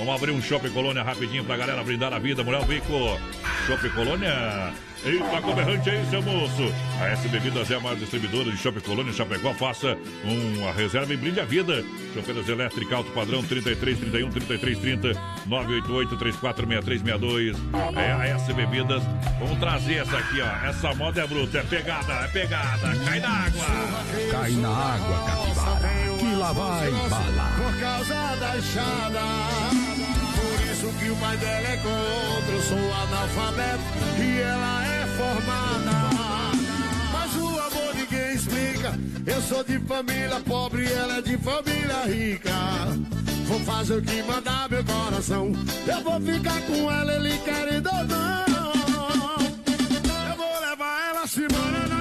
Vamos abrir um Shopping Colônia rapidinho pra galera brindar a vida. Mulher Bico, Shopping Colônia. Eita, como errante aí, seu moço. A S Bebidas é a maior distribuidora de Shopping Colônia em Chapecó. Faça uma reserva e brinde a vida. Chopeiras elétrica alto padrão 33 31 33 30 988 34 63 62. É a S Bebidas. Vamos trazer essa aqui, ó. Essa moda é bruta, é pegada, é pegada. Cai na água. Cai na água, capivara, que lá vai bala. Por causa da enxada. Por isso que o pai dela é contra. Eu sou analfabeto e ela é formada. Mas amiga. Eu sou de família pobre e ela é de família rica. Vou fazer o que mandar meu coração. Eu vou ficar com ela, ele querendo ou não. Eu vou levar ela se embora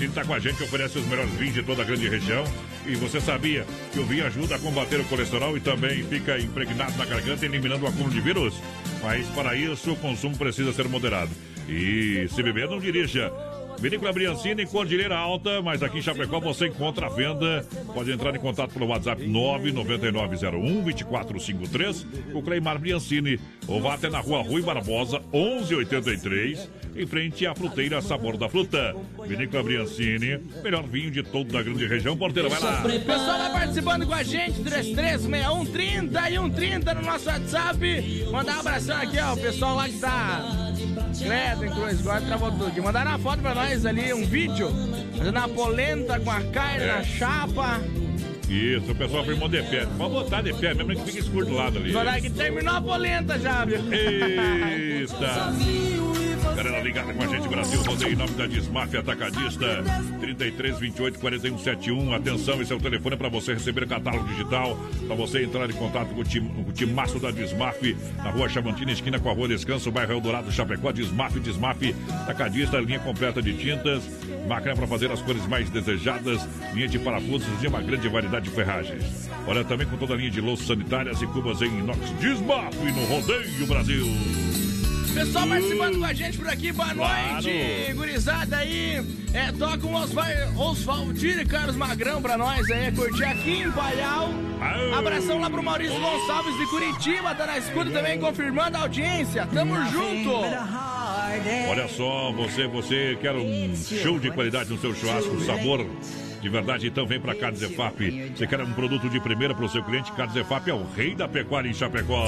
Briancini está com a gente, oferece os melhores vinhos de toda a grande região. E você sabia que o vinho ajuda a combater o colesterol e também fica impregnado na garganta, eliminando o acúmulo de vírus? Mas para isso, o consumo precisa ser moderado. E se beber, não dirija. Vinícola Briancini, Cordilheira Alta, mas aqui em Chapecó você encontra a venda. Pode entrar em contato pelo WhatsApp 99901-2453 com o Cleimar Briancini. Ou vá até na rua Rui Barbosa, 1183, em frente à fruteira Sabor da Fruta. Vinícola Briancini, melhor vinho de toda a grande região. Porteira, vai lá. Pessoal vai participando com a gente, 336130 e 130 no nosso WhatsApp. Mandar um abração aqui, ó, o pessoal lá que tá. Credo, em Cruz, travou tudo. Mandaram uma foto pra nós ali, um vídeo, fazendo uma polenta com a carne É. na chapa. Isso, o pessoal firmou de pé. Pode botar de pé, mesmo que fique escuro do lado ali. Mandaram que terminou a polenta já, viu? Eita! <laughs> Galera ligada com a gente, Brasil Rodeio, em nome da Desmaf Atacadista, 33 28 41 71. Atenção, esse é o telefone para você receber catálogo digital, para você entrar em contato com o, tim, com o timaço da Desmaf, na rua Chavantina, esquina com a rua Descanso, bairro Eldorado, Chapecó, Desmaf, Desmaf Atacadista, linha completa de tintas, máquina para fazer as cores mais desejadas, linha de parafusos e uma grande variedade de ferragens. Olha também com toda a linha de louças sanitárias e cubas em inox Desmaf no Rodeio Brasil. Pessoal participando com a gente por aqui, boa Claro. noite, gurizada aí. É, toca um e Carlos Magrão pra nós aí, curtir aqui em Palhau. Abração lá pro Maurício Gonçalves de Curitiba, tá na escuta também, confirmando a audiência. Tamo junto. Olha só, você, você quer um show de qualidade no seu churrasco, sabor de verdade, então vem pra Carne Zefap. Você quer um produto de primeira pro seu cliente? Carne Zefap é o rei da pecuária em Chapecó.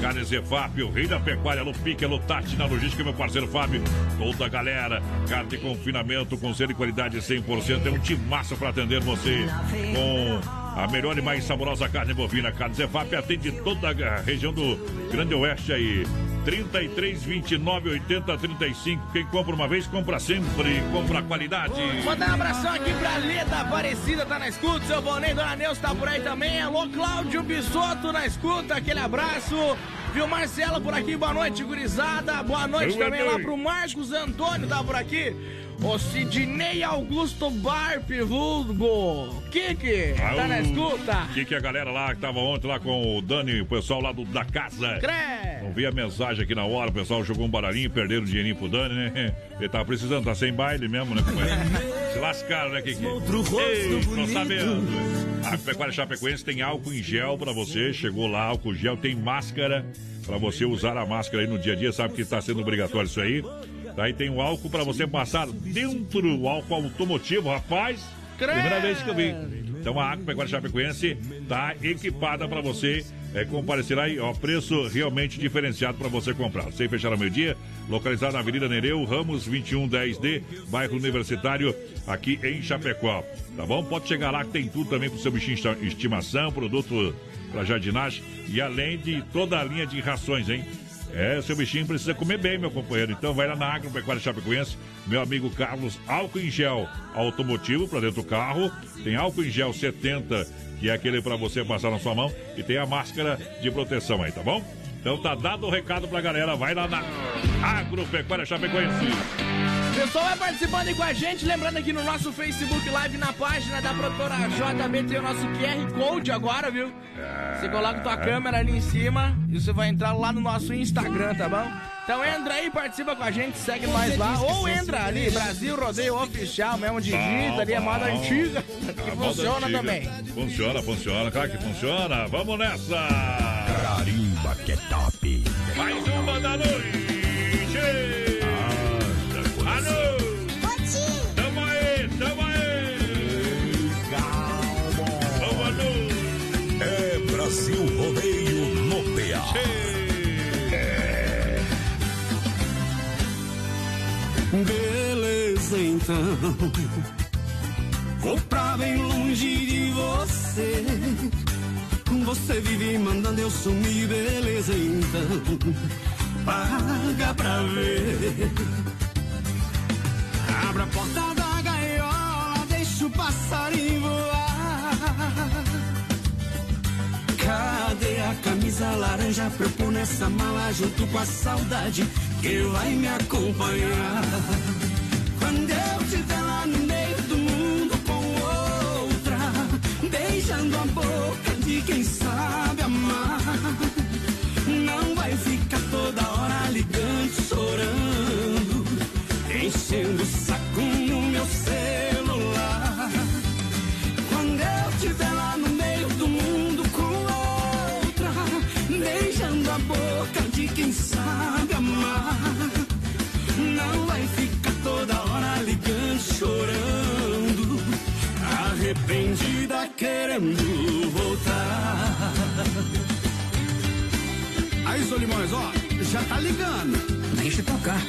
Carne Zefap, o rei da pecuária, no pique, no Tati, na logística, meu parceiro Fábio. Toda a galera, carne de confinamento com selo e qualidade 100%. É um timaço pra atender você com a melhor e mais saborosa carne bovina. Carne Zefap atende toda a região do Grande Oeste aí. 33, 29, 80, 35. Quem compra uma vez, compra sempre. Compra qualidade. Mandar um abração aqui pra Leda Aparecida, tá na escuta. Seu Bonei, Dona Neuza tá por aí também. Alô, Cláudio Bisotto na escuta. Aquele abraço. Viu, Marcela por aqui. Boa noite, gurizada. Boa noite Boa também lá noite. pro Marcos Antônio, tá por aqui. O Sidney Augusto Barpe, vulgo. Kiki, tá na escuta? O que, que a galera lá que tava ontem lá com o Dani, o pessoal lá do, da casa. Crê. Não vi a mensagem aqui na hora, o pessoal jogou um baralhinho, perderam um dinheirinho pro Dani, né? Ele tava precisando, tá sem baile mesmo, né? companheiro? Se lascaram, né, Kiki? Ei, tô sabendo. A Pecuária Chapecoense tem álcool em gel pra você, chegou lá, álcool gel, tem máscara pra você usar a máscara aí no dia a dia, sabe que tá sendo obrigatório isso aí. Daí tem o álcool pra você passar dentro, o álcool automotivo, rapaz. Primeira vez que eu vi. Então a Agropecuária Chapecoense tá equipada para você é, comparecer aí, ó, preço realmente diferenciado para você comprar. Sem fechar ao meio-dia, localizado na Avenida Nereu, Ramos 2110D, bairro Universitário, aqui em Chapecó. Tá bom? Pode chegar lá que tem tudo também pro seu bichinho de estimação, produto para jardinagem e além de toda a linha de rações, hein? É, seu bichinho precisa comer bem, meu companheiro. Então vai lá na Agropecuária Chapecoense, meu amigo Carlos, álcool em gel automotivo para dentro do carro. Tem álcool em gel 70, que é aquele para você passar na sua mão. E tem a máscara de proteção aí, tá bom? Então tá dado o recado pra galera. Vai lá na Agropecuária Chapecoense. Pessoal, vai participando aí com a gente. Lembrando aqui no nosso Facebook Live, na página da produtora JB, tem o nosso QR Code agora, viu? Você coloca tua câmera ali em cima e você vai entrar lá no nosso Instagram, tá bom? Então entra aí, participa com a gente, segue nós lá. Ou entra ali, Brasil Rodeio Oficial, mesmo digita ali, é moda antiga. Que A <laughs> funciona antiga. também. Funciona, funciona, claro que funciona. Vamos nessa! Carimba que é top. Mais uma da noite! Alô! Tamo aí, tamo aí! Boa noite! É Brasil Rodeio no PA. É. Beleza, então. Vou pra bem longe de você. Você vive mandando eu sumir, beleza, então. Paga pra ver. Abra a porta da gaiola, deixa o passarinho voar. Cadê a camisa laranja pra eu pôr nessa mala junto com a saudade que vai me acompanhar? Quando eu estiver lá no meio do beijando a boca de quem sabe amar, não vai ficar toda hora ligando, chorando, querendo voltar. Aí, Solimões, ó, já tá ligando. Deixa tocar.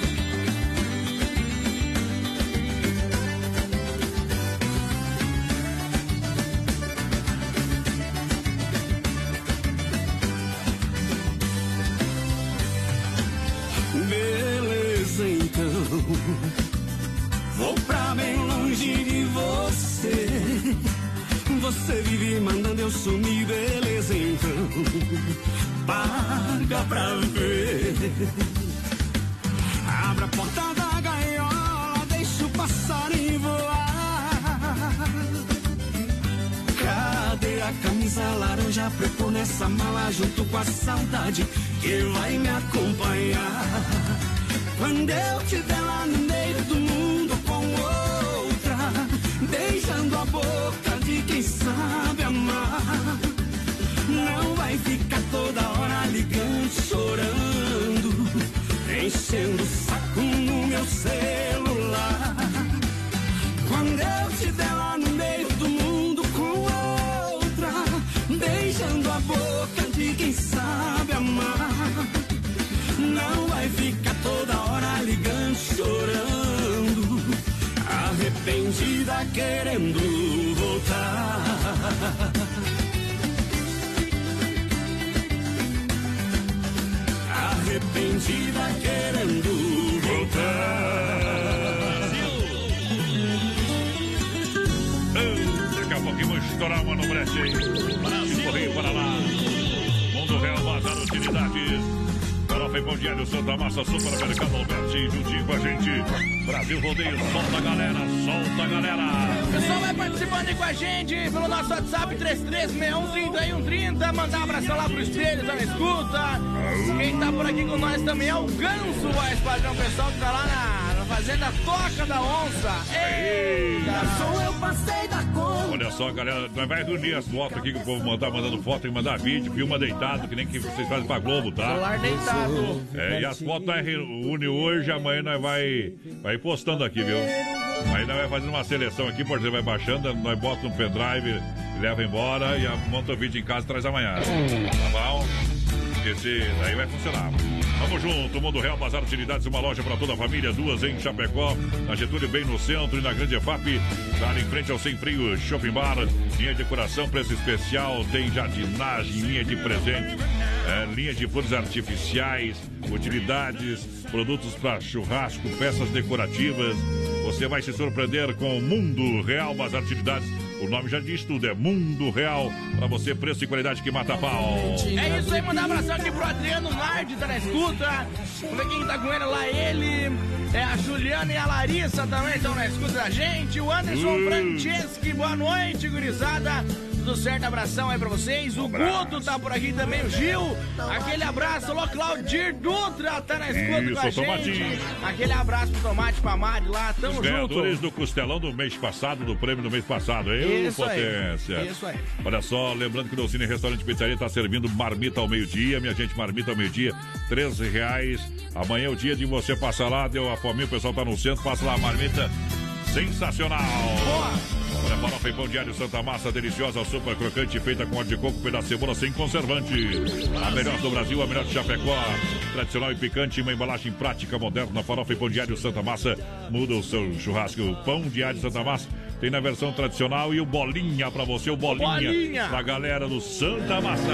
Paga pra ver. Abra a porta da gaiola, deixa o passarinho voar. Cadê a camisa laranja pôr nessa mala junto com a saudade que vai me acompanhar? Quando eu estiver lá no meio do mundo com outra, beijando a boca de quem sabe amar, não vai ficar querendo voltar. Arrependida querendo voltar. Daqui a pouquinho estourar uma no brete aí. Brasil. Correio para lá. Mundo Real Bazar Utilidades. E Pão Diário Santa Massa, Supermercado Alberti, juntinho com a gente. Brasil Rodeio, solta a galera, solta a galera. O pessoal vai participando aí com a gente pelo nosso WhatsApp 33613130. Mandar um abração lá pro espelho, tá na escuta. Quem tá por aqui com nós também é o Ganso, voz padrão. O pessoal que tá lá na, na Fazenda Toca da Onça. Eita! eu passei. Olha só, galera, nós vai reunir as fotos aqui que o povo mandar, mandando foto e mandar vídeo, filma deitado, que nem que vocês fazem pra Globo, tá? Celular deitado. É, e as fotos nós reúne hoje, amanhã nós vai, vai postando aqui, viu? Aí nós vai fazendo uma seleção aqui, por exemplo, vai baixando, nós bota no pendrive, leva embora e monta o vídeo em casa e traz amanhã. Tá bom? Esse daí vai funcionar. Vamos junto, Mundo Real Bazar Utilidades, uma loja para toda a família, duas em Chapecó, na Getúlio bem no centro e na Grande EFAP, dar em frente ao Sem Frio Shopping Bar, linha de decoração, preço especial, tem jardinagem, linha de presente, é, linha de flores artificiais, utilidades, produtos para churrasco, peças decorativas. Você vai se surpreender com o Mundo Real Bazar Utilidades. O nome já diz tudo, é Mundo Real. Para você, preço e qualidade que mata pau. É isso aí, mandar um abração aqui pro Adriano Nardi, tá na escuta. Vamos ver quem tá com ele lá, ele. É a Juliana e a Larissa também estão na escuta da gente. O Anderson Uh. Franceschi, boa noite, gurizada. Tudo certo, abração aí pra vocês. O Guto tá por aqui também, o Gil. Aquele abraço, alô, Claudir Dutra tá na escuta Isso, com a gente. Tomatinho. Aquele abraço pro Tomate, pra Mari lá, tamo Os junto. ganhadores do costelão do mês passado, do prêmio do mês passado. Eu, Isso aí. potência. Isso aí. Olha só, lembrando que o Dolcine Restaurante Pizzaria está servindo marmita ao meio-dia. Minha gente, marmita ao meio-dia, 13 reais. Amanhã é o dia de você passar lá, deu a fome, o pessoal tá no centro, passa lá a marmita. Sensacional! Olha, farofa e pão diário Santa Massa, deliciosa, super crocante, feita com óleo de coco, pedaço de cebola sem conservante. A melhor do Brasil, a melhor de Chapecó. Tradicional e picante, uma embalagem prática, moderna. Farofa e pão diário Santa Massa. Muda o seu churrasco. O pão diário Santa Massa tem na versão tradicional e o bolinha pra você, o bolinha. Bolinha. Pra galera do Santa Massa.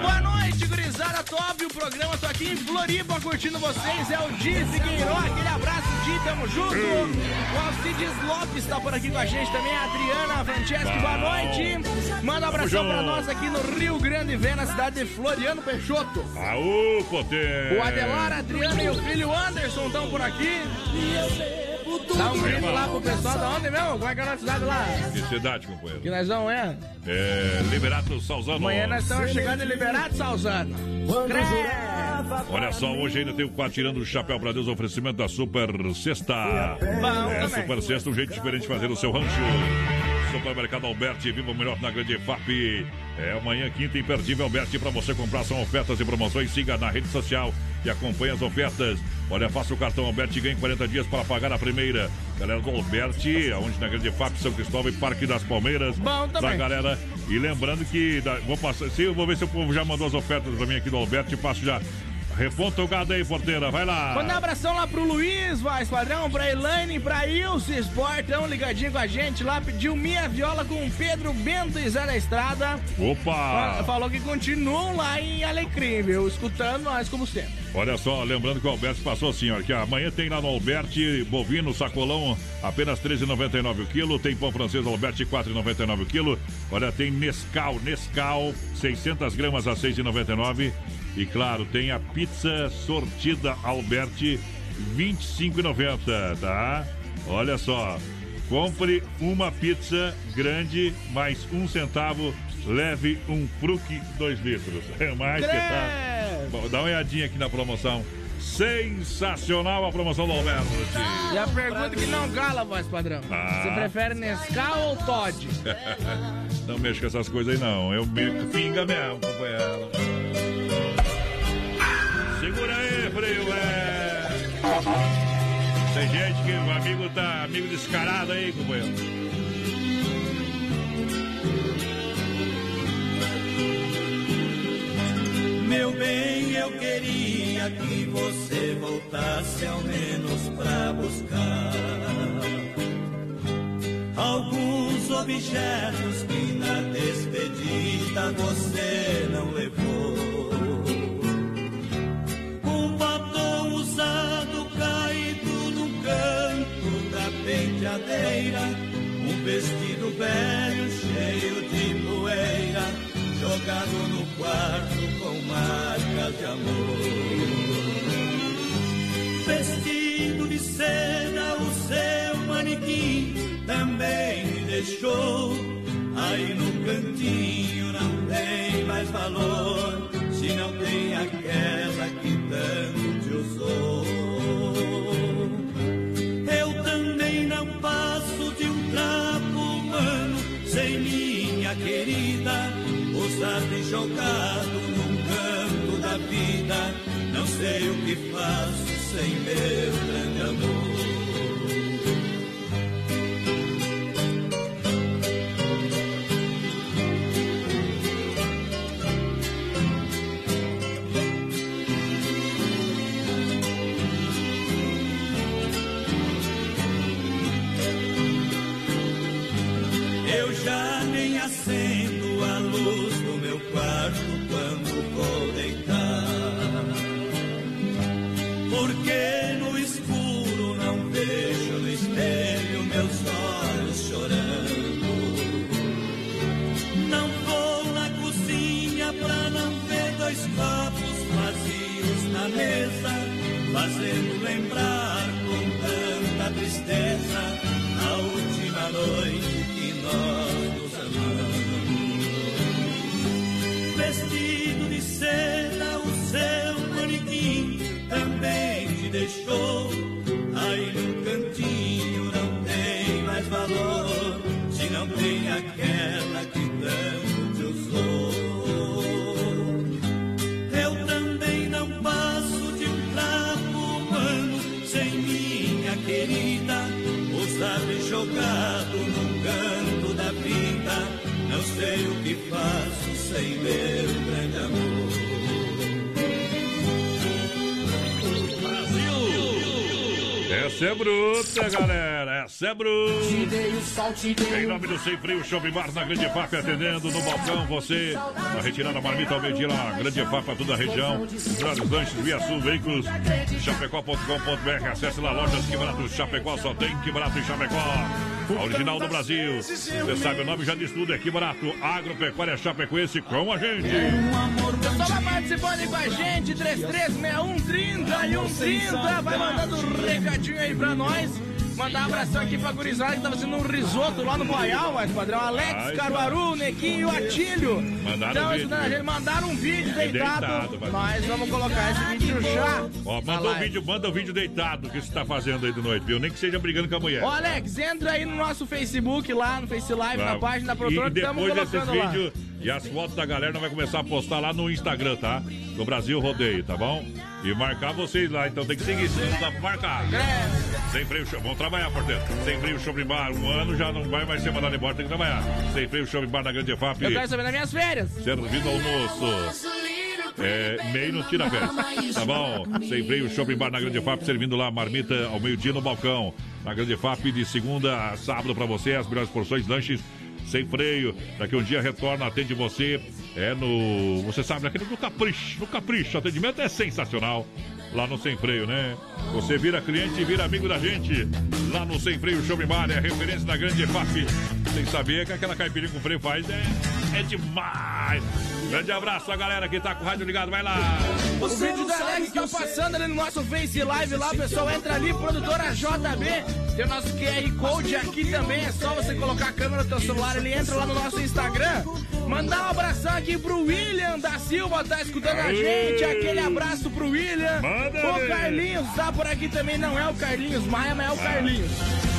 Boa noite, gurizada top. O programa tô aqui em Floripa curtindo vocês. É o Di Figueiró. Aquele abraço, Di. Tamo junto. O Alcides Lopes tá por aqui com a gente também. A Adriana Franceschi, boa noite. Manda um abração pra nós aqui no Rio Grande, vem na cidade de Floriano Peixoto. Aô, potência. O Adelar, a Adriana e o filho Anderson estão por aqui. Dá um grito lá pro pessoal da onde mesmo? Qual é que é a nossa cidade lá? Que cidade, companheiro? Que nós vamos, é? É, Liberato Salzano. Amanhã nós estamos chegando em Liberato, Salzano. Olha só, hoje ainda tem o quadro tirando o chapéu pra Deus, oferecimento da Super Sexta. É. Super Sexta, um jeito diferente de fazer o seu rancho. Supermercado Alberti, viva o melhor na grande FAP. É amanhã, quinta, imperdível Alberti, pra você comprar. São ofertas e promoções. Siga na rede social e acompanhe as ofertas. Olha, faça o cartão Alberti e ganhe 40 dias para pagar a primeira. Galera do Alberti, aonde na grande FAP, São Cristóvão e Parque das Palmeiras. Bom também. Pra galera. E lembrando que da- vou passar, se vou ver se o povo já mandou as ofertas pra mim aqui do Alberti passo já. Reponta o gado aí, porteira, vai lá. Manda um abração lá pro Luiz, vai, padrão, pra Elaine, pra Ilse Sport, tão ligadinho com a gente lá, pediu minha viola com o Pedro Bento e Zé da Estrada. Opa! Fa- Falou que continuam lá em Alecrim, viu? Escutando nós como sempre. Olha só, lembrando que o Alberti passou assim, ó, que amanhã tem lá no Alberti bovino sacolão apenas R$ 13,99 o quilo, tem pão francês Alberti R$ 4,99 o quilo. Olha, tem Nescau, Nescau 600 gramas a R$ 6,99 e claro, tem a pizza sortida Alberti R$ 25,90, tá? Olha só, compre uma pizza grande mais um centavo, leve um fruque 2 litros. É mais que tá. Bom, dá uma olhadinha aqui na promoção. Sensacional a promoção do Alberto. E a pergunta que não cala, voz padrão. Ah. Você prefere Nescau ou Todd? <laughs> não mexa com essas coisas aí, não. Eu meto pinga mesmo, companheiro. Segura aí, frio, é. Tem gente que o amigo tá amigo descarado aí, companheiro. Meu bem, eu queria que você voltasse ao menos pra buscar alguns objetos que na despedida você não levou um batom usado caído no canto da penteadeira, um vestido velho cheio de poeira, jogado no quarto com marcas de amor. Vestido de seda, o seu manequim também me deixou. Aí no cantinho não tem mais valor se não tem aquela que tanto te usou. Eu também não passo de um trapo humano sem minha querida, usado e jogado num canto da vida. Não sei o que faço sem meu Eu Essa é bruta, galera. Essa é bruta. Te dei o sol, te dei Em nome do Sem Frio Shopping Bar na Grande FAP, atendendo no balcão você. A retirada marmita ao meio-dia lá, Grande FAP para toda a região. Melhores lanches, Via Sul, veículos, chapecó.com.br. Acesse lá, lojas Que Barato Chapecó, só tem Que Barato em Chapecó. A original do Brasil. Você sabe o nome, já diz tudo, é Que Barato. Agropecuária Chapecoense com a gente. Pessoal vai participando aí com a gente, 336130 e 130. Vai mandando um recadinho aí pra nós. Mandar um abração aqui pra gurizada que tá fazendo um risoto lá no Boial, mas padrão Alex, Caruaru, Nequinho e o Atílio. Mandaram então, um ajudando a vídeo. gente, mandaram um vídeo deitado. Nós vamos colocar esse vídeo já. Ó, manda o live. vídeo, manda o vídeo deitado que você tá fazendo aí de noite, viu? Nem que seja brigando com a mulher. Ô Alex, entra aí no nosso Facebook lá, no Face Live, na Tá. página da produtora E que estamos depois desses vídeos e as fotos da galera, vai começar a postar lá no Instagram, tá? Do Brasil Rodeio, tá bom? E marcar vocês lá, então tem que seguir, senão não dá pra marcar. Sem freio show. Vamos trabalhar, porteiro. Sem freio show bar. Um ano já não vai mais ser mandado embora, tem que trabalhar. Sem freio show bar na Grande FAP. Eu quero saber nas minhas férias. Servindo almoço. É, meio não tira férias. Tá bom? Sem freio, shopping bar na Grande FAP, servindo lá marmita ao meio-dia no balcão. Na Grande FAP, de segunda a sábado pra você, as melhores porções, lanches sem freio. Daqui um dia retorna, atende você. É no. Você sabe, naquele do Capricho. No Capricho, o atendimento é sensacional. Lá no Sem Freio, né? Você vira cliente e vira amigo da gente. Lá no Sem Freio Shopping Bar, é referência da Grande FAP. Sem saber que aquela caipirinha com freio faz é, é demais. Grande abraço a galera que tá com o rádio ligado, vai lá. O vídeo da Alex tá passando ali no nosso Face Live lá, pessoal. Entra ali, produtora JB. Tem o nosso QR Code aqui também. É só você colocar a câmera do teu celular, ele entra lá no nosso Instagram. Mandar um abração aqui pro William da Silva, tá escutando a gente. Aquele abraço pro William. Manda o. Carlinhos tá por aqui também. Não é o Carlinhos Maia, mas é o Carlinhos.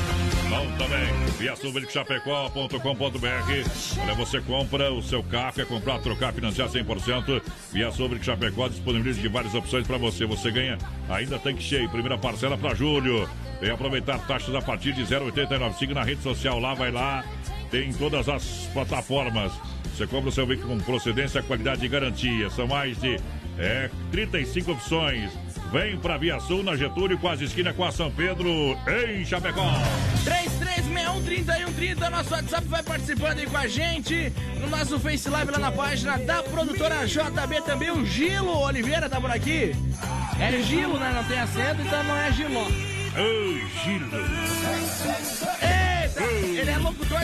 Bom também, via Chapecó.com.br. Olha, você compra o seu carro, quer comprar, trocar, financiar 100%. Via Sobre Chapecó disponibiliza de várias opções para você. Você ganha ainda tanque cheio. Primeira parcela para julho. Vem aproveitar taxas a partir de 0,89. Siga na rede social lá, vai lá. Tem todas as plataformas. Você compra o seu veículo com procedência, qualidade e garantia. São mais de é, 35 opções. Vem pra Via Sul, na Getúlio, quase esquina com a São Pedro, em Chapecó. 33613130, nosso WhatsApp vai participando aí com a gente. No nosso Face Live lá na página da produtora JB também. O Gilo Oliveira tá por aqui. É Gilo, né? Não tem acento, então não é Giló. Ô, Gilo.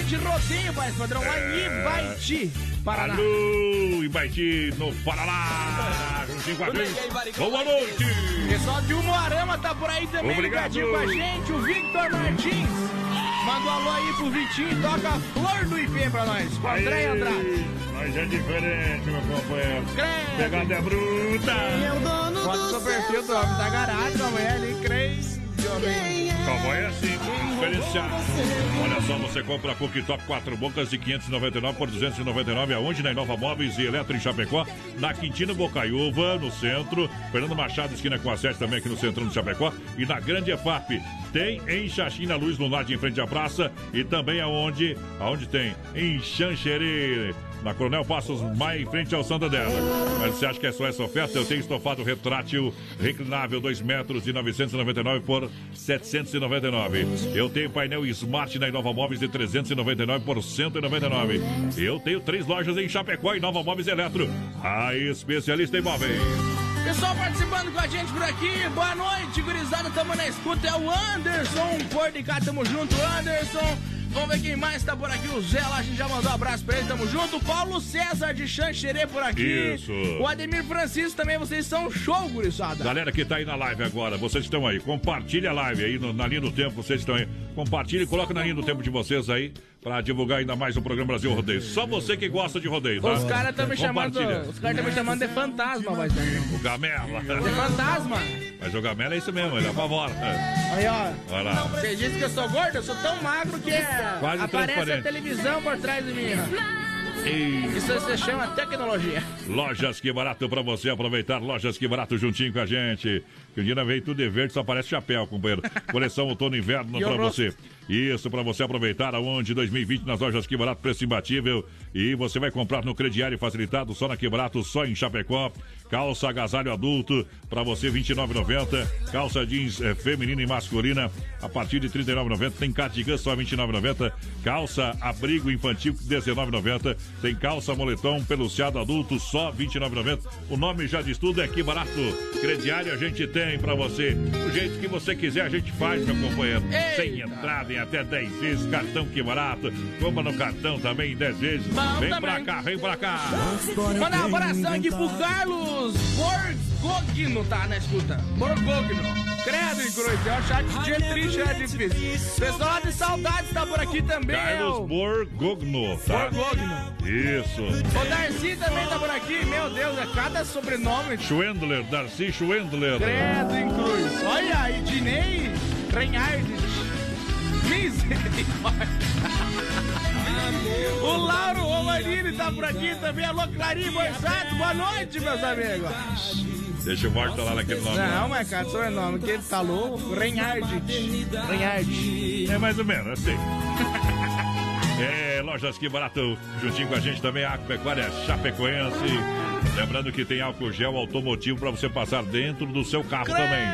De rodeio, pai padrão, lá em Ibaiti, Paraná. Alô, Ibaiti, no Paraná. Juntinho com a gente. Boa noite. Pessoal de Umuarama tá por aí também Obrigado. ligadinho com a gente. O Victor Martins. Manda um alô aí pro Vitinho e toca a Flor do IP pra nós. Com André Andrade. Mas é diferente, meu companheiro. Credo. Pegada é bruta. Foto do perfil do homem da garagem, como é ali, crente. Cowboy é assim, diferenciado. Olha só, você compra a Cooktop 4 bocas de 599 por 299 aonde? Na Inova Móveis e Eletro em Chapecó, na Quintino Bocaiúva, no centro, Fernando Machado, esquina com a 7 também aqui no centro de Chapecó e na Grande EFAP. Tem em Xaxim, na Luz Lunar, em frente à praça e também aonde? Aonde tem? Em Xanxerê. Na Coronel Passos, mais em frente ao Santa Dela. Mas você acha que é só essa oferta? Eu tenho estofado retrátil reclinável 2 metros de 999 por 799. Eu tenho painel Smart na Inova Móveis de 399 por 199. Eu tenho três lojas em Chapecó e Nova Móveis Eletro. A especialista em móveis. Pessoal participando com a gente por aqui, boa noite, gurizada, tamo na escuta, é o Anderson, por de cá, tamo junto, Anderson. Vamos ver quem mais tá por aqui, o Zé lá, a gente já mandou um abraço pra ele, tamo junto. Paulo César de Xanxerê por aqui. Isso. O Ademir Francisco também, vocês são show, gurizada. Galera que tá aí na live agora, vocês estão aí, compartilha a live aí no- na linha do tempo, vocês estão aí. Compartilha e coloca na linha do tempo de vocês aí pra divulgar ainda mais o programa Brasil Rodeio. Só você que gosta de rodeio, tá? Os caras estão me chamando, os caras estão me chamando de fantasma, mas O Gamela. de fantasma. Mas o Gamela é isso mesmo, ele apavora. É. Aí, ó. Olha lá. Você disse que eu sou gordo? Eu sou tão magro que é... Quase aparece a televisão por trás de mim. E... Isso se chama tecnologia. Lojas que barato pra você aproveitar. Lojas que barato juntinho com a gente. Que o dia veio tudo de verde, só parece chapéu, companheiro. Coleção outono e inverno rosto? você. Isso, pra você aproveitar aonde 2020 nas lojas que barato, preço imbatível. E você vai comprar no crediário facilitado, só na que barato, só em Chapecó. Calça agasalho adulto pra você 29,90. Calça jeans eh, feminina e masculina a partir de 39,90. Tem cardigan só 29,90. Calça abrigo infantil 19,90. Tem calça moletom peluciado adulto só 29,90. O nome já diz tudo, é que barato. Crediário a gente tem pra você. Do jeito que você quiser, a gente faz, meu companheiro. Sem entrada em até 10 vezes. Cartão que barato. Compra no cartão também em 10 vezes. Bom vem também. pra cá, vem pra cá. Manda um abração aqui pro Carlos Borgogno, tá na escuta. Borgogno. Credo e cruz, é o chat de dia triste, é difícil. Pessoal de saudades tá por aqui também. é Carlos o Borgogno, tá? Borgogno. Isso. O Darcy também tá por aqui. Meu Deus, é cada sobrenome. Schwendler, Darcy Schwendler. Credo em cruz. Olha aí, Dinei Reinhardt. Misericórdia. O Lauro Romanini tá por aqui também. Alô, Clarinho Borsato. Boa noite, meus amigos. Deixa eu voltar lá naquele nome. Não, mas cara, sobrenome que ele tá louco. Reinhardt. Reinhardt. É mais ou menos, assim. <laughs> É, lojas que barato, juntinho com a gente também, a Agropecuária Chapecoense. Lembrando que tem álcool gel automotivo para você passar dentro do seu carro também.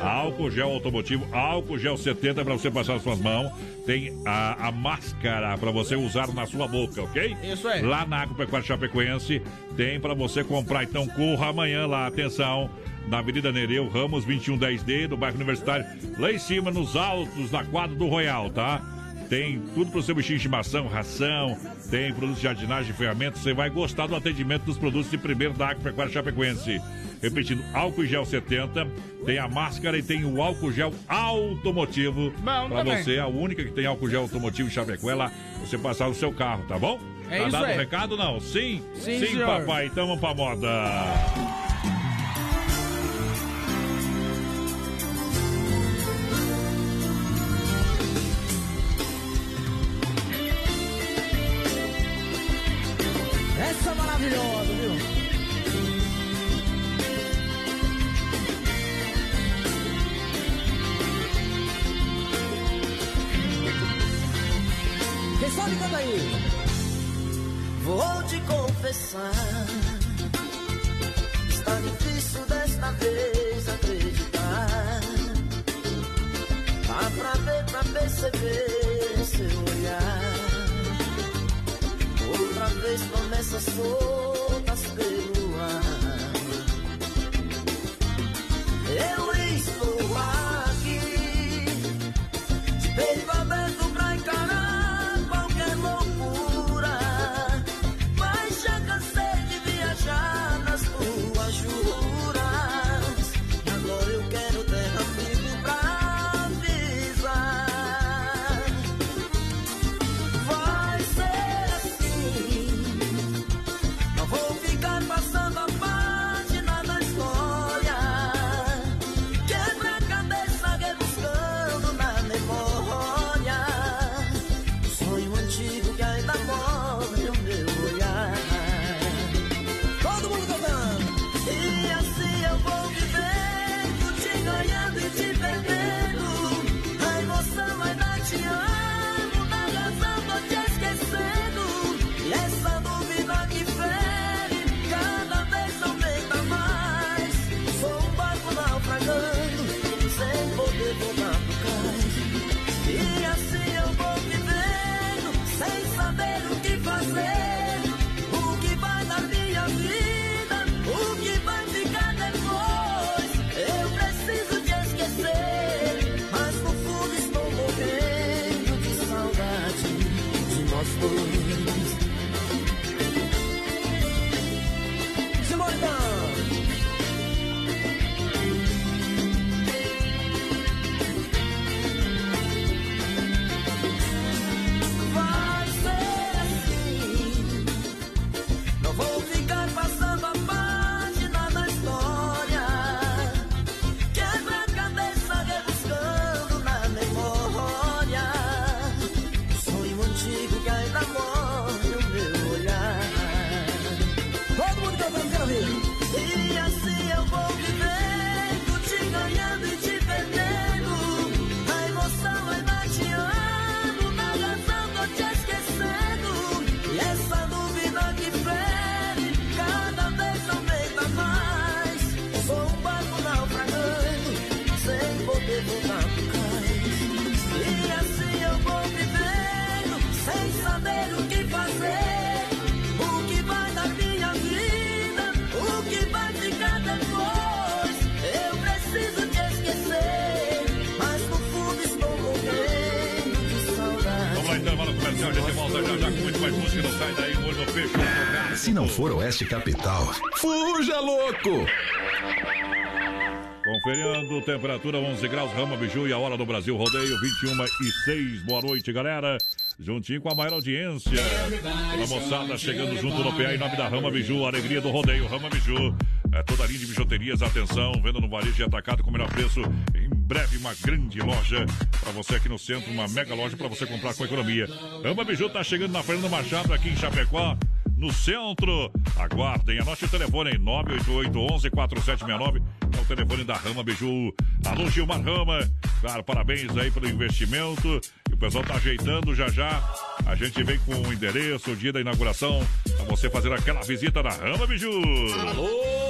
Álcool gel automotivo, álcool gel 70 para você passar nas suas mãos. Tem a, a máscara para você usar na sua boca, ok? Isso aí. Lá na Agropecuária Chapecoense tem para você comprar. Então corra amanhã lá, atenção. Na Avenida Nereu, Ramos 2110D, do bairro Universitário, lá em cima, nos altos, na quadra do Royal, tá? Tem tudo para o seu bichinho de estimação, ração, tem produtos de jardinagem, ferramentas. Você vai gostar do atendimento dos produtos de primeiro da Agropecuária Chapecoense. Repetindo, álcool gel 70, tem a máscara e tem o álcool gel automotivo. Também. você, a única que tem álcool gel automotivo em Chapecó é lá, você passar no seu carro, tá bom? É tá isso dado o recado, não? Sim? Sim, senhor. papai. Então vamos pra moda. sun. Não sai daí, no peixe, olho no Se não for Oeste Capital, fuja louco! Conferindo, temperatura 11 graus, Rama Biju e a hora do Brasil Rodeio, 21 e 6. Boa noite, galera. Juntinho com a maior audiência. Pela moçada chegando junto no PA em nome da Rama Biju, alegria do rodeio, Rama Biju. É toda a linha de bijuterias, atenção, venda no varejo e atacado com o melhor preço. Breve, uma grande loja para você aqui no centro, uma mega loja para você comprar com economia. Rama Biju tá chegando na Fernanda Machado aqui em Chapecó no centro. Aguardem, anote o telefone em 988-11-4769. É o telefone da Rama Biju. Alô, Gilmar Rama. Claro, parabéns aí pelo investimento. E o pessoal tá ajeitando já já. A gente vem com o endereço, o dia da inauguração, para você fazer aquela visita na Rama Biju. Alô,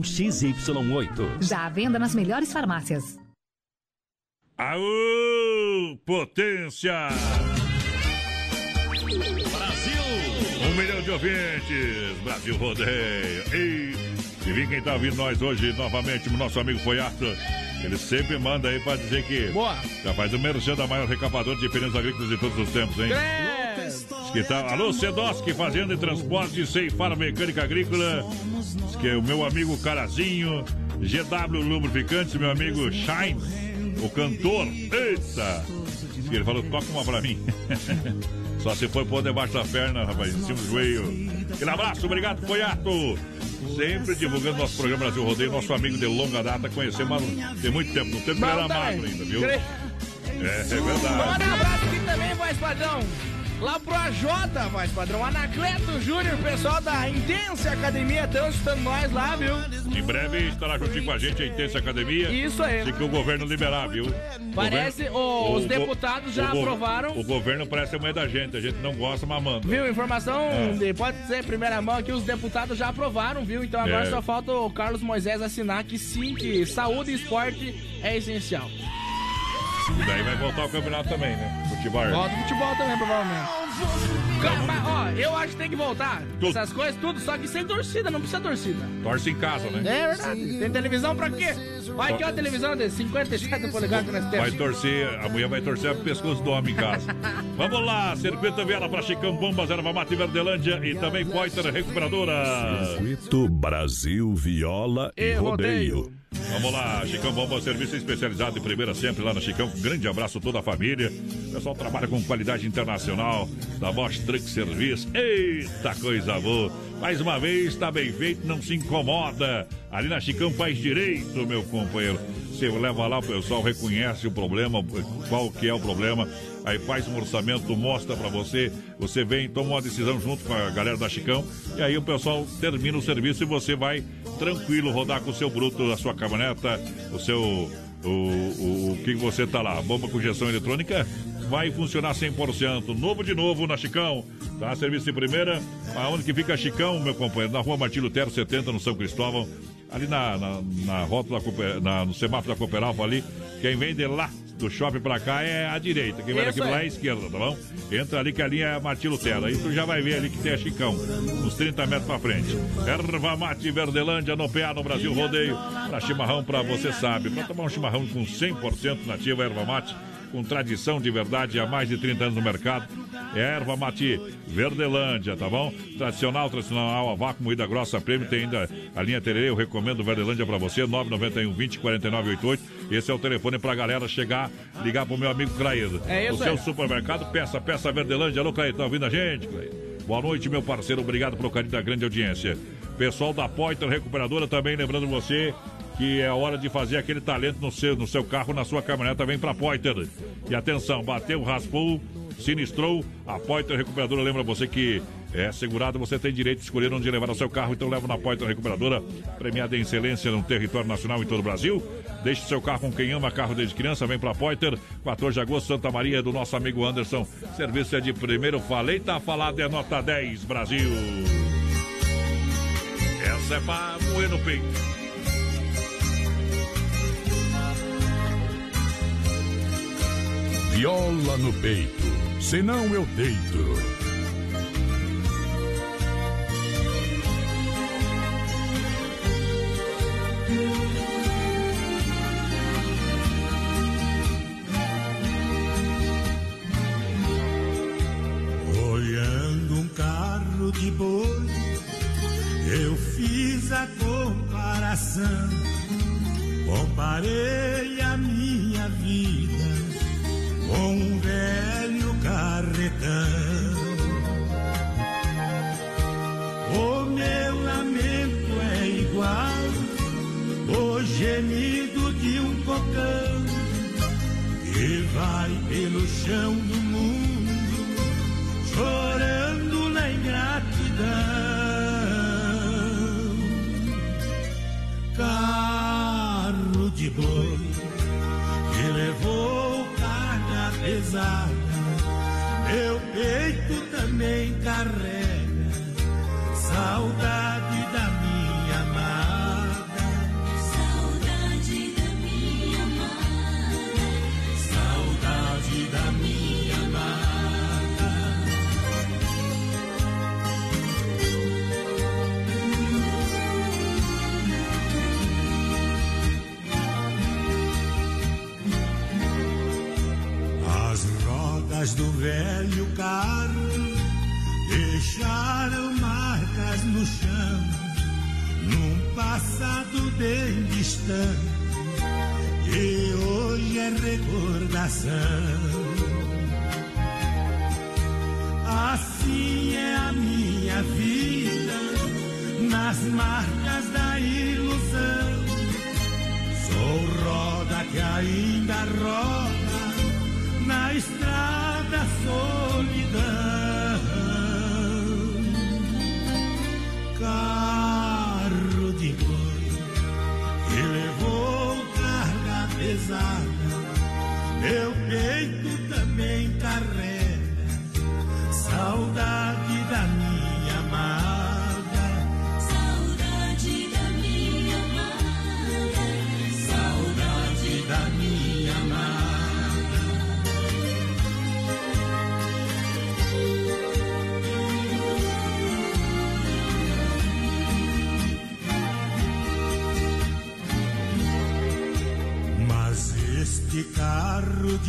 XY8. Já à venda nas melhores farmácias. Aô, potência! Brasil! Um milhão de ouvintes, Brasil Rodeio. E, e vi quem tá ouvindo nós hoje novamente, o nosso amigo Foiato. Ele sempre manda aí pra dizer que. Boa! Já faz o merchan da maior recapador de pneus agrícolas de todos os tempos, hein? Diz que tá. Alô, Sedoski, Fazenda e Transporte, Ceifar Mecânica Agrícola. Diz que é o meu amigo Carazinho, GW Lubrificantes, meu amigo Shine, o cantor. Eita! Diz que ele falou, toca uma pra mim. <laughs> Só se for pôr debaixo da perna, rapaz, em cima do joelho. Aquele abraço, obrigado, Foiato. Sempre divulgando nosso programa Brasil Rodeio, nosso amigo de longa data, conhecemos tem muito tempo, no tempo ele era magro ainda, viu? É, é verdade. Manda um abraço aqui também, voz padrão. Lá pro AJ, voz padrão. Anacleto Júnior, pessoal da Intensa Academia, estão escutando nós lá, viu? Em breve estará juntinho com a gente a Intensa Academia. Isso aí. Se que o governo liberar, viu? Parece, Governo- o- os go- deputados já o aprovaram. O governo parece a mãe da gente, a gente não gosta, mas manda. Viu? Informação, É. de- pode ser primeira mão aqui, os deputados já aprovaram, viu? Então agora É. só falta o Carlos Moisés assinar que sim, que saúde e esporte é essencial. E daí vai voltar o campeonato também, né? Futebol. Volta o futebol também, provavelmente. Cara, mas, ó, eu acho que tem que voltar. Essas coisas, tudo, só que sem torcida, não precisa torcida. Torce em casa, né? É verdade. Tem televisão pra quê? Vai que é uma televisão de 57 polegadas que nós Vai temos. torcer, a mulher vai torcer pro pescoço do homem em casa. <laughs> Vamos lá, Circuito Viela para Chicão Bombas, Erva Mate Verdelândia e também Poiter Recuperadora. Circuito Brasil Viola e, E rodeio. rodeio. Vamos lá, Chicão Bomba, serviço especializado em primeira sempre lá na Chicão. Grande abraço a toda a família. O pessoal trabalha com qualidade internacional da Bosch Truck Service. Eita coisa boa! Mais uma vez, está bem feito, não se incomoda. Ali na Chicão faz direito, meu companheiro. Você leva lá, o pessoal reconhece o problema, qual que é o problema. Aí faz um orçamento, mostra pra você. Você vem, toma uma decisão junto com a galera da Chicão. E aí o pessoal termina o serviço e você vai tranquilo rodar com o seu bruto, a sua caminhoneta, o seu. O, o, o que você tá lá? Bomba com injeção eletrônica vai funcionar 100%. Novo de novo na Chicão. Tá? Serviço de primeira. Aonde que fica Chicão, meu companheiro? Na rua Martílio Lutero 70, no São Cristóvão. Ali na, na, na rótula, Cooper- na, no semáforo da Cooperalfa ali. Quem vende lá do shopping pra cá é a direita. Quem vai daqui lá é a esquerda, tá bom? Entra ali que a linha é Martim Lutero. Aí tu já vai ver ali que tem a Chicão, uns 30 metros pra frente. Erva Mate Verdelândia no PA no Brasil Rodeio. Pra chimarrão, pra você sabe. Pra tomar um chimarrão com 100% nativa Erva Mate com tradição de verdade há mais de 30 anos no mercado. É erva mate Verdelândia, tá bom? Tradicional, tradicional, a vácuo, moída grossa, prêmio. Tem ainda a linha Tererê, eu recomendo Verdelândia pra você, 991 20 49 88. Esse é o telefone pra galera chegar, ligar pro meu amigo Clair. É isso O seu aí. supermercado, peça, peça Verdelândia. Alô, Clair, tá ouvindo a gente, Clair? Boa noite, meu parceiro. Obrigado pelo carinho da grande audiência. Pessoal da Poiter Recuperadora também lembrando você que é hora de fazer aquele talento no seu, no seu carro, na sua caminhoneta, vem pra Poiter. E atenção, bateu, raspou, sinistrou, a Poiter Recuperadora lembra você que é segurado, você tem direito de escolher onde levar o seu carro, então leva na Poiter Recuperadora, premiada em excelência no território nacional em todo o Brasil. Deixe seu carro com quem ama carro desde criança, vem pra Poiter, 14 de agosto, Santa Maria, do nosso amigo Anderson. Serviço é de primeiro, falei, tá falado, é nota 10, Brasil. Essa é pra moer no peito. Viola no peito, senão eu deito. Olhando um carro de boi, eu fiz a comparação. Comparei a minha vida com um velho carretão. O meu lamento é igual o gemido de um cocão que vai pelo chão do mundo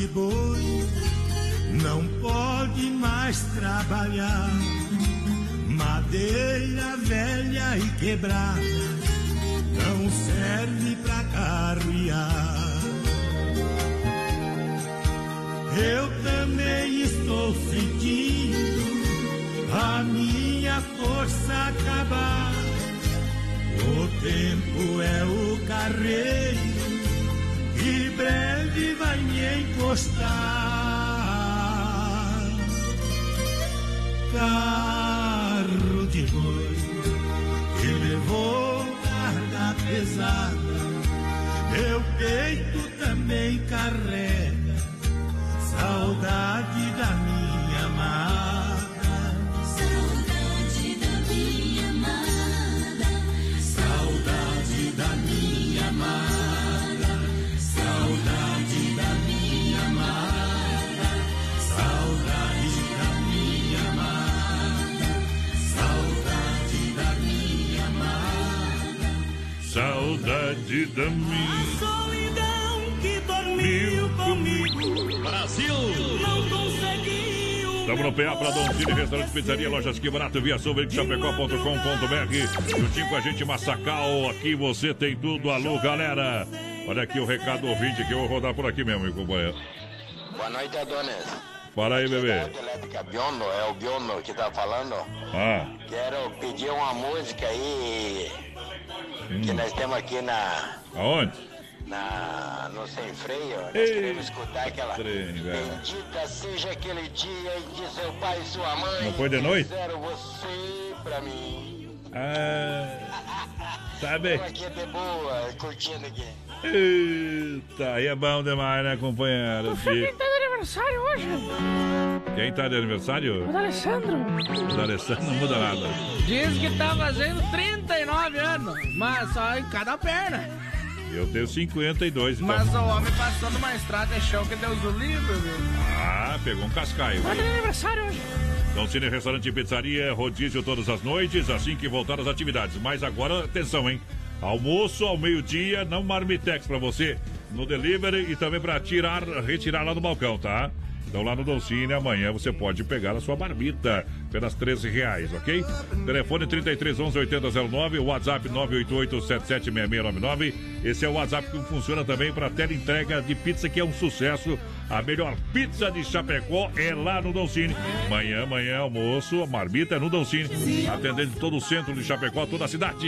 de boi não pode mais trabalhar. Madeira velha e quebrada Cine, Restaurante Pizzaria, Lojas Que Barato, via chapecó.com.br. Juntinho com a gente, Massacal, aqui você tem tudo. Alô, galera. Olha aqui o recado ouvinte que eu vou rodar por aqui mesmo, meu companheiro. Boa noite, Adonis. Fala aí, bebê. Elétrica Biondo, é o Biondo que tá falando. Ah, Quero pedir uma música aí que Hum. nós temos aqui na, aonde? Na no Sem Freio. Nós Ei, queremos escutar aquela trem. Bendita seja aquele dia em que seu pai e sua mãe Não foi de noite? fizeram você pra mim. Ah, tá bem. Tô aqui de boa, curtindo aqui. Eita, aí é bom demais, né, companheiro? O Felipe tá de aniversário hoje. Quem tá de aniversário? O Alessandro. O Alessandro não muda nada. Diz que tá fazendo 39 anos, mas só em cada perna. Eu tenho 52, então. Mas o homem passou numa estrada de chão que Deus o livre, viu? Ah, pegou um cascaio. Tá de aniversário hoje. Então, Cine Restaurante e Pizzaria, rodízio todas as noites, assim que voltar as atividades. Mas agora, atenção, hein? Almoço ao meio-dia, não marmitex pra você no delivery e também pra tirar, retirar lá no balcão, tá? Então lá no Dolcine, amanhã você pode pegar a sua marmita pelas 13 reais, ok? Telefone 33 11 8009, WhatsApp 988 776699. Esse é o WhatsApp que funciona também para tela entrega de pizza, que é um sucesso. A melhor pizza de Chapecó é lá no Dolcine. Amanhã, amanhã, almoço, a marmita é no Dolcine. Atendendo todo o centro de Chapecó, toda a cidade.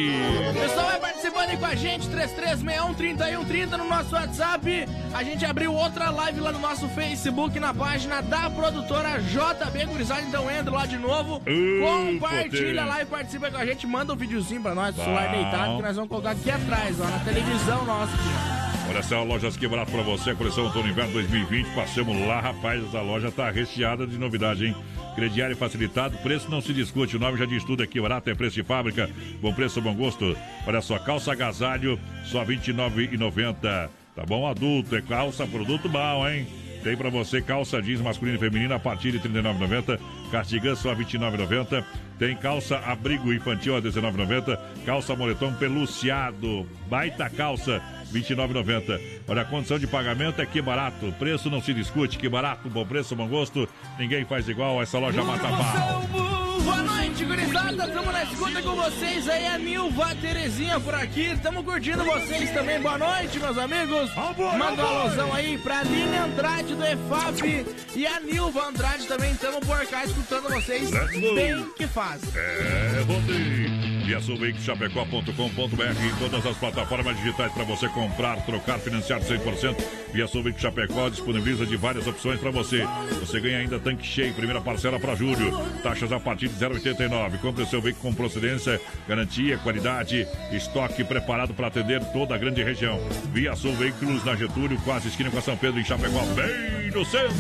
O pessoal vai participando aí com a gente, 3361-3130 no nosso WhatsApp. A gente abriu outra live lá no nosso Facebook, na página da produtora JB Gurizada. Então entra lá de novo, compartilha potência. lá e participa com a gente. Manda um videozinho pra nós do celular deitado que nós vamos colocar aqui atrás, ó, na televisão nossa aqui, ó. Olha só, Lojas Que Barato pra você, a coleção Outono Inverno 2020. Passamos lá, rapaz, essa loja tá recheada de novidade, hein? Crediário facilitado, preço não se discute, o nome já diz tudo aqui, barato é preço de fábrica, bom preço, bom gosto. Olha só, calça agasalho, só R$ 29,90. Tá bom? Adulto, é calça, produto bom, hein? Tem pra você calça jeans masculina e feminina a partir de R$ 39,90. Cardigan só R$ 29,90. Tem calça abrigo infantil a R$ 19,90. Calça moletom peluciado. Baita calça. R$ 29,90. Olha, a condição de pagamento é que barato. Preço não se discute. Que barato, bom preço, bom gosto. Ninguém faz igual. Essa loja mata pau. Boa noite, gurizada. Tamo na escuta com vocês aí, a Nilva Terezinha por aqui. Tamo curtindo vocês também. Boa noite, meus amigos. Manda um alusão aí pra Aline Andrade do EFAP e a Nilva Andrade também. Tamo por cá escutando vocês bem que faz. É, rodei. ViaSulVeicoChapecó.com.br em todas as plataformas digitais para você comprar, trocar, financiar 100%. Via Sulveico Chapecó disponibiliza de várias opções para você. Você ganha ainda tanque cheio, primeira parcela para julho. Taxas a partir de 0,89. Compre seu veículo com procedência, garantia, qualidade, estoque preparado para atender toda a grande região. Via Sul Veículos na Getúlio, quase esquina com a São Pedro em Chapecó, bem no centro.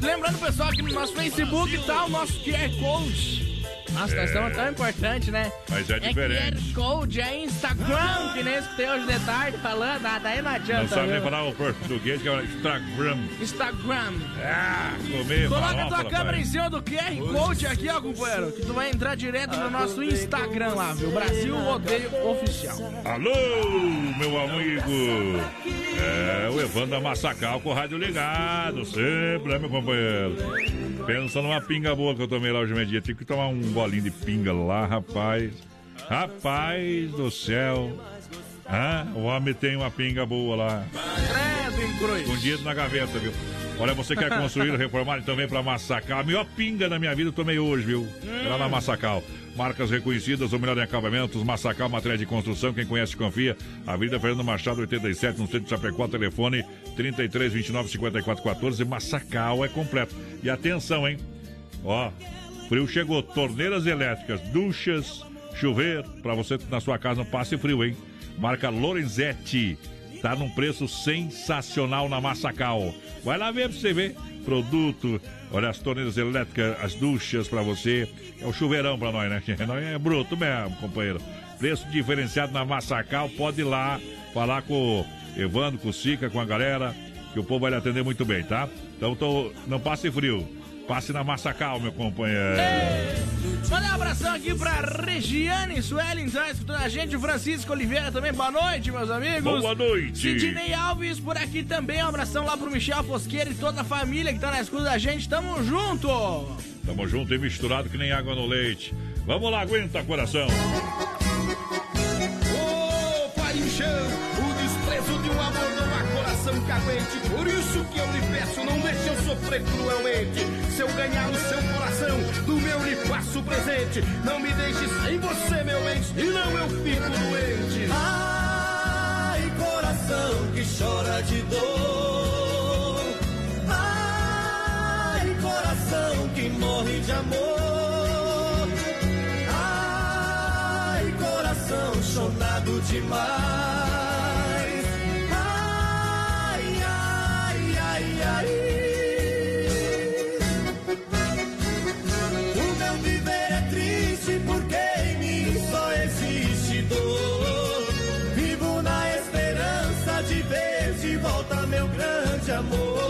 Lembrando, pessoal, que no nosso Facebook tá o nosso QR Code. Nossa, É. nós estamos tão importantes, né? Mas é diferente. QR Code, é Instagram, que nem escutei hoje de tarde falando, ah, daí não adianta. Não sabe nem falar o português, que é Instagram. Instagram. Ah, comer, Coloca tua câmera em cima do QR Code aqui, ó, companheiro. Que tu vai entrar direto no nosso Instagram lá, viu? Brasil Rodeio Oficial. Alô, meu amigo. É, o Evandro da Massacal com o rádio ligado, sempre, né, meu companheiro? Pensa numa pinga boa que eu tomei lá hoje meio dia. Tive que tomar um golinho de pinga lá, rapaz. Rapaz do céu. Ah, o homem tem uma pinga boa lá. Cruz. Escondido na gaveta, viu? Olha, você quer construir ou reformar, então vem pra Massacal. A melhor pinga da minha vida eu tomei hoje, viu? Lá na Massacal. Marcas reconhecidas, o melhor em acabamentos, Massacal, matéria de construção, quem conhece confia. Avenida Fernando Machado, 87, no centro de Chapecó, telefone 33 29 54 14. Massacal é completo. E atenção, hein? Ó, frio chegou, torneiras elétricas, duchas, chuveiro, pra você na sua casa não passe frio, hein? Marca Lorenzetti. Tá num preço sensacional na Massacal. Vai lá ver pra você ver. Produto, olha as torneiras elétricas, as duchas pra você. É o chuveirão pra nós, né? <laughs> Nós é bruto mesmo, companheiro. Preço diferenciado na Massacal. Pode ir lá falar com o Evandro, com o Sica, com a galera, que o povo vai lhe atender muito bem, tá? Então tô, não passe frio. Passe na Massacal, meu companheiro. Mandar um abração aqui pra Regiane Suelen, tá escutando a gente, o Francisco Oliveira também, boa noite, meus amigos. Boa noite. Sidney Alves por aqui também, um abração lá pro Michel Fosqueira e toda a família que tá na escuta da gente, tamo junto. Tamo junto e misturado que nem água no leite. Vamos lá, aguenta, coração. Por isso que eu lhe peço, não deixe eu sofrer cruelmente. Se eu ganhar o seu coração, do meu lhe faço presente. Não me deixe sem você, meu bem, senão eu fico doente. Ai, coração que chora de dor. Ai, coração que morre de amor. Ai, coração chonado demais. Ai. O meu viver é triste porque em mim só existe dor. Vivo na esperança de ver de volta meu grande amor.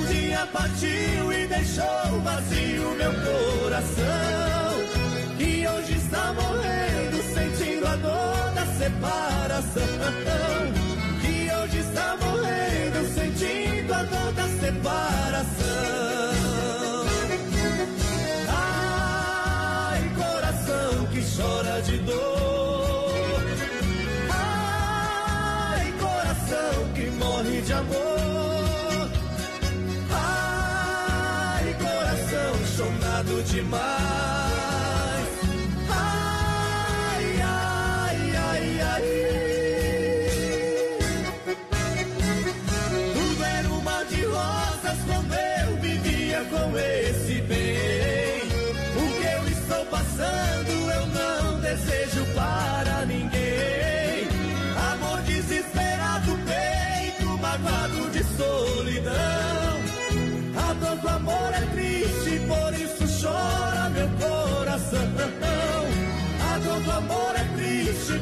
Um dia partiu e deixou vazio meu coração. E hoje está morrendo, sentindo a dor da separação. Amor. Ai, coração chonado demais.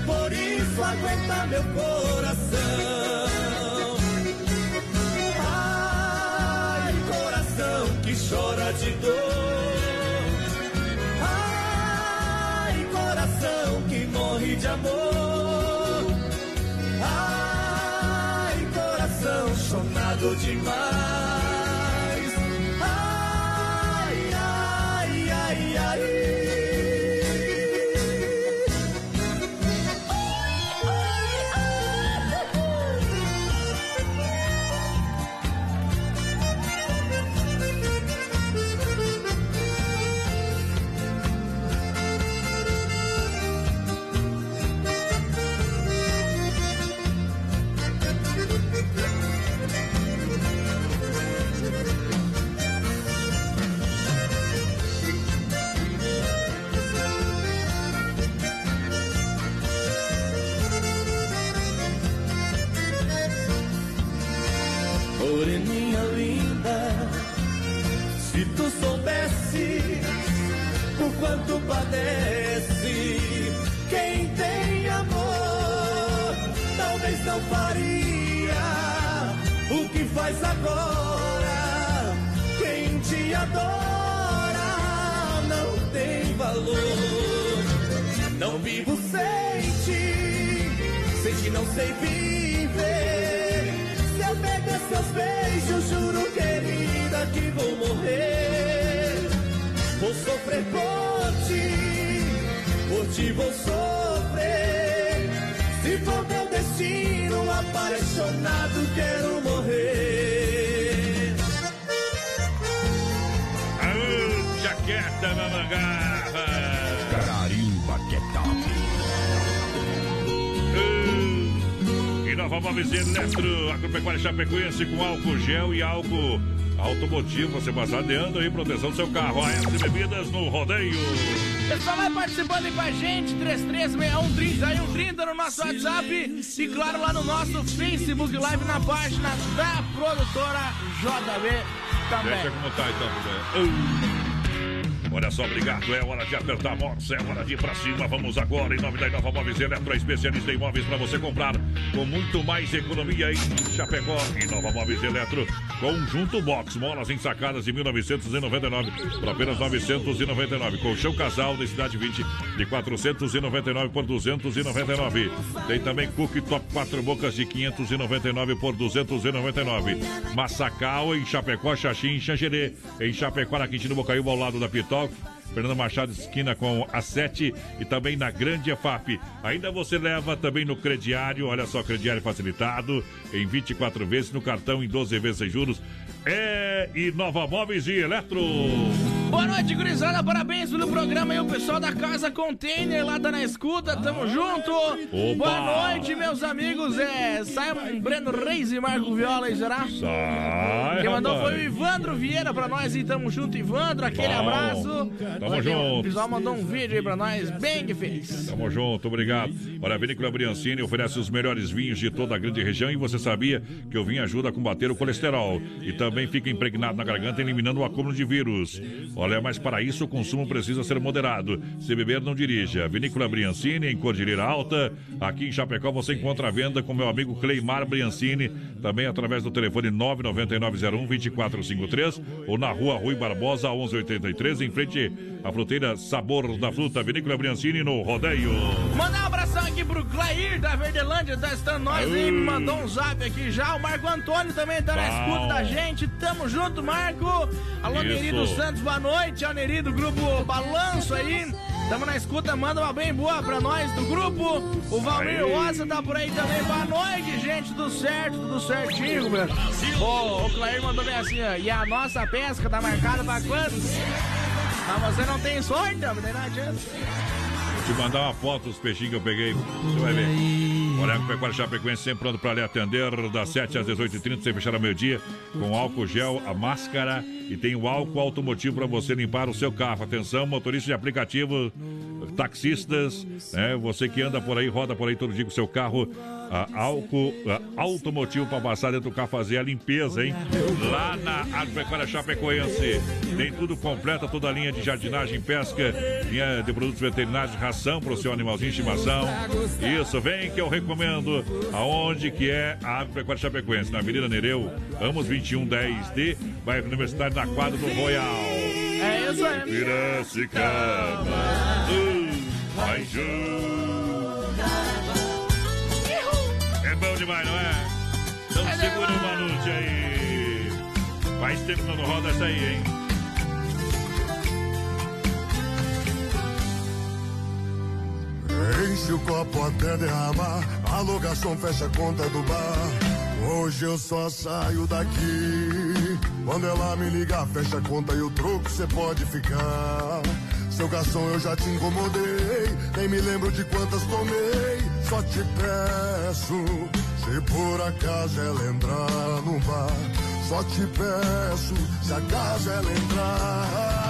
Por isso aguenta meu coração. Ai, coração que chora de dor. Ai, coração que morre de amor. Eletro, agropecuária Chapecoense com álcool gel e álcool automotivo. Você passadeando aí, proteção do seu carro. AS Bebidas no rodeio. Pessoal, vai participando aí com a gente, 336130 no nosso WhatsApp e claro lá no nosso Facebook Live na página da produtora JB também. Deixa como tá então. Olha só, obrigado. É hora de apertar a moça, é hora de ir pra cima. Vamos agora, em nome da Inova Móveis Eletro, especialista em imóveis para você comprar com muito mais economia em Chapecó. Inova Móveis Eletro, conjunto box, molas ensacadas de 1999 por apenas 999. Colchão casal da Cidade 20 de 499 por 299. Tem também cooktop quatro bocas de 599 por 299. Massacal em Chapecó, Xaxim em Xangerê. Em Chapecó, na Quintino ao lado da Pital. Fernando Machado, esquina com a 7 e também na Grande EFAP. Ainda você leva também no crediário, olha só, crediário facilitado, em 24 vezes, no cartão em 12 vezes sem juros. É Inova Móveis e Eletro. Boa noite, gurizada. Parabéns pelo programa aí, o pessoal da Casa Container lá tá na escuta. Tamo junto. Boa noite, meus amigos. É Simon Breno Reis e Marco Viola aí, será? Sai, Quem mandou rapaz. foi o Ivandro Vieira pra nós e tamo junto, Ivandro. Aquele Bom. abraço. Tamo ó, junto. O pessoal mandou um vídeo aí pra nós, bem que fez. Tamo junto, obrigado. Olha, a Vinícola Briancini oferece os melhores vinhos de toda a grande região e você sabia que o vinho ajuda a combater o colesterol e também fica impregnado na garganta, eliminando o acúmulo de vírus. Olha, mas para isso o consumo precisa ser moderado. Se beber, não dirija. Vinícola Briancini, em Cordilheira Alta. Aqui em Chapecó você encontra a venda com meu amigo Cleimar Briancini, também através do telefone 99901-2453 ou na rua Rui Barbosa, 1183, em frente à fruteira Sabor da Fruta. Vinícola Briancini no Rodeio. Mandar um abração aqui pro Clair da Verdelândia, tá estando nós aí, mandou um zap aqui já. O Marco Antônio também tá na escuta da gente. Tamo junto, Marco. Alô, Isso. Neri dos Santos, boa noite. É o Neri do grupo Balanço aí. Tamo na escuta, manda uma bem boa pra nós do grupo. O Valmir. Rosa tá por aí também. Boa noite, gente. Tudo certo, tudo certinho, meu. Ô, o Clair mandou bem assim, ó. E a nossa pesca tá marcada pra quando? Mas você não tem sorte, não tem nada adianta. Vou te mandar uma foto dos peixinhos que eu peguei. Você vai ver. Morango Pecuário Chapecoense sempre pronto para lhe atender das 7 às 18h30, sem fechar ao meio-dia, com álcool gel, a máscara e tem o álcool automotivo para você limpar o seu carro. Atenção, motorista de aplicativo, taxistas, né? Você que anda por aí, roda por aí todo dia com seu carro, ah, álcool ah, automotivo para passar dentro do carro fazer a limpeza, hein? Lá na Agropecuária Chapecoense. Tem tudo completo, toda a linha de jardinagem, pesca, linha de produtos veterinários, ração para o seu animalzinho de estimação. Isso, vem que eu recomendo. Aonde que é a Agropecuária Chapecoense? Na Avenida Nereu, Amos 2110D, bairro Universitário, na quadra do Royal. É isso aí. Piracicaba, uh. Demais, não é? Então segura uma noite aí. Faz tempo que não roda essa aí, hein? Enche o copo até derramar, a locação fecha a conta do bar. Hoje eu só saio daqui. Quando ela me ligar, fecha a conta e o troco cê pode ficar. Seu garçom, eu já te incomodei, nem me lembro de quantas tomei. Só te peço, se por acaso ela entrar no bar. Só te peço, se acaso ela entrar.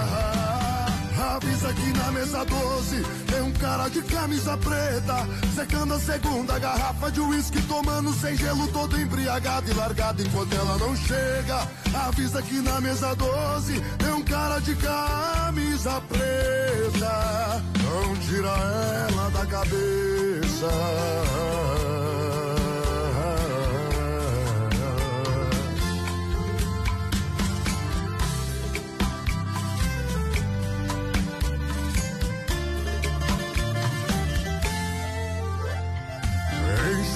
Avisa que na mesa 12 tem um cara de camisa preta, secando a segunda garrafa de uísque, tomando sem gelo, todo embriagado e largado enquanto ela não chega. Avisa que na mesa 12 tem um cara de camisa preta, não tira ela da cabeça.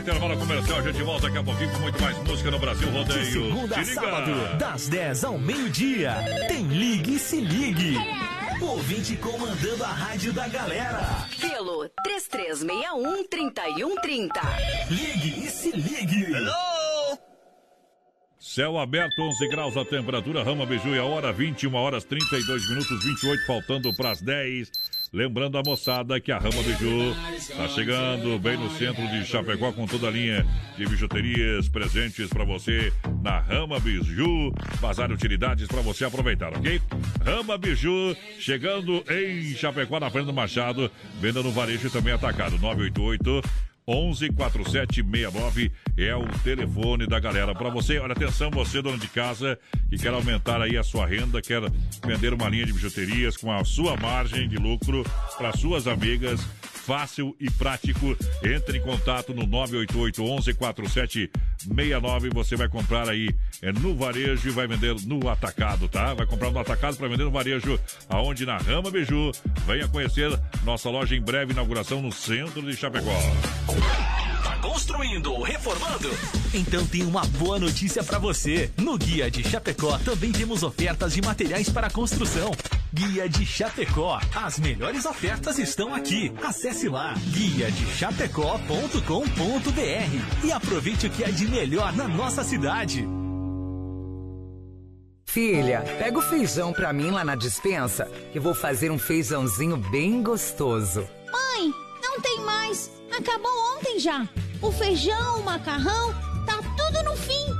Intervalo comercial, a gente volta daqui a pouquinho com muito mais música no Brasil Rodeio. De segunda a sábado, das 10 ao meio-dia, tem Ligue e Se Ligue. Ouvinte comandando a rádio da galera. Pelo 3361-3130. Ligue e Se Ligue. Céu aberto, 11 graus a temperatura, Rama Biju e a hora 21 horas 32 minutos 28, faltando para as 10. Lembrando a moçada que a Rama Biju está chegando bem no centro de Chapecó com toda a linha de bijuterias presentes para você na Rama Biju. Bazar utilidades para você aproveitar, ok? Rama Biju chegando em Chapecó na frente do Machado, venda no varejo e também atacado 988 11 4769 é o telefone da galera. Para você, olha atenção, você dona de casa que quer aumentar aí a sua renda, quer vender uma linha de bijuterias com a sua margem de lucro para suas amigas, fácil e prático. Entre em contato no 988 11 4769. Você vai comprar aí é, no varejo e vai vender no atacado, tá? Vai comprar no atacado para vender no varejo, aonde na Rama Biju. Venha conhecer nossa loja em breve inauguração no centro de Chapecó. Construindo ou reformando? Então tem uma boa notícia pra você. No Guia de Chapecó também temos ofertas de materiais para construção. Guia de Chapecó. As melhores ofertas estão aqui. Acesse lá guiadechapecó.com.br e aproveite o que é de melhor na nossa cidade. Filha, pega o feijão pra mim lá na dispensa, que vou fazer um feijãozinho bem gostoso. Mãe, não tem mais. Acabou ontem já. O feijão, o macarrão, tá tudo no fim.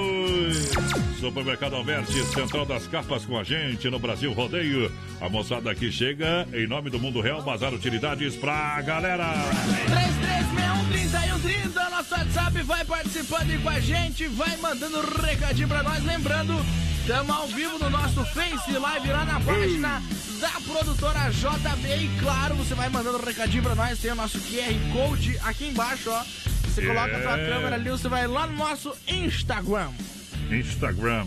Supermercado Alberti, Central das Capas com a gente no Brasil Rodeio. A moçada aqui chega em nome do Mundo Real, Bazar Utilidades pra galera. 3361-3130, nosso WhatsApp, vai participando aí com a gente, vai mandando um recadinho pra nós. Lembrando, estamos ao vivo no nosso Face Live lá na página da produtora JB. E claro, você vai mandando um recadinho pra nós, tem o nosso QR Code aqui embaixo, ó. Você coloca a sua É. câmera ali, você vai lá no nosso Instagram. Instagram.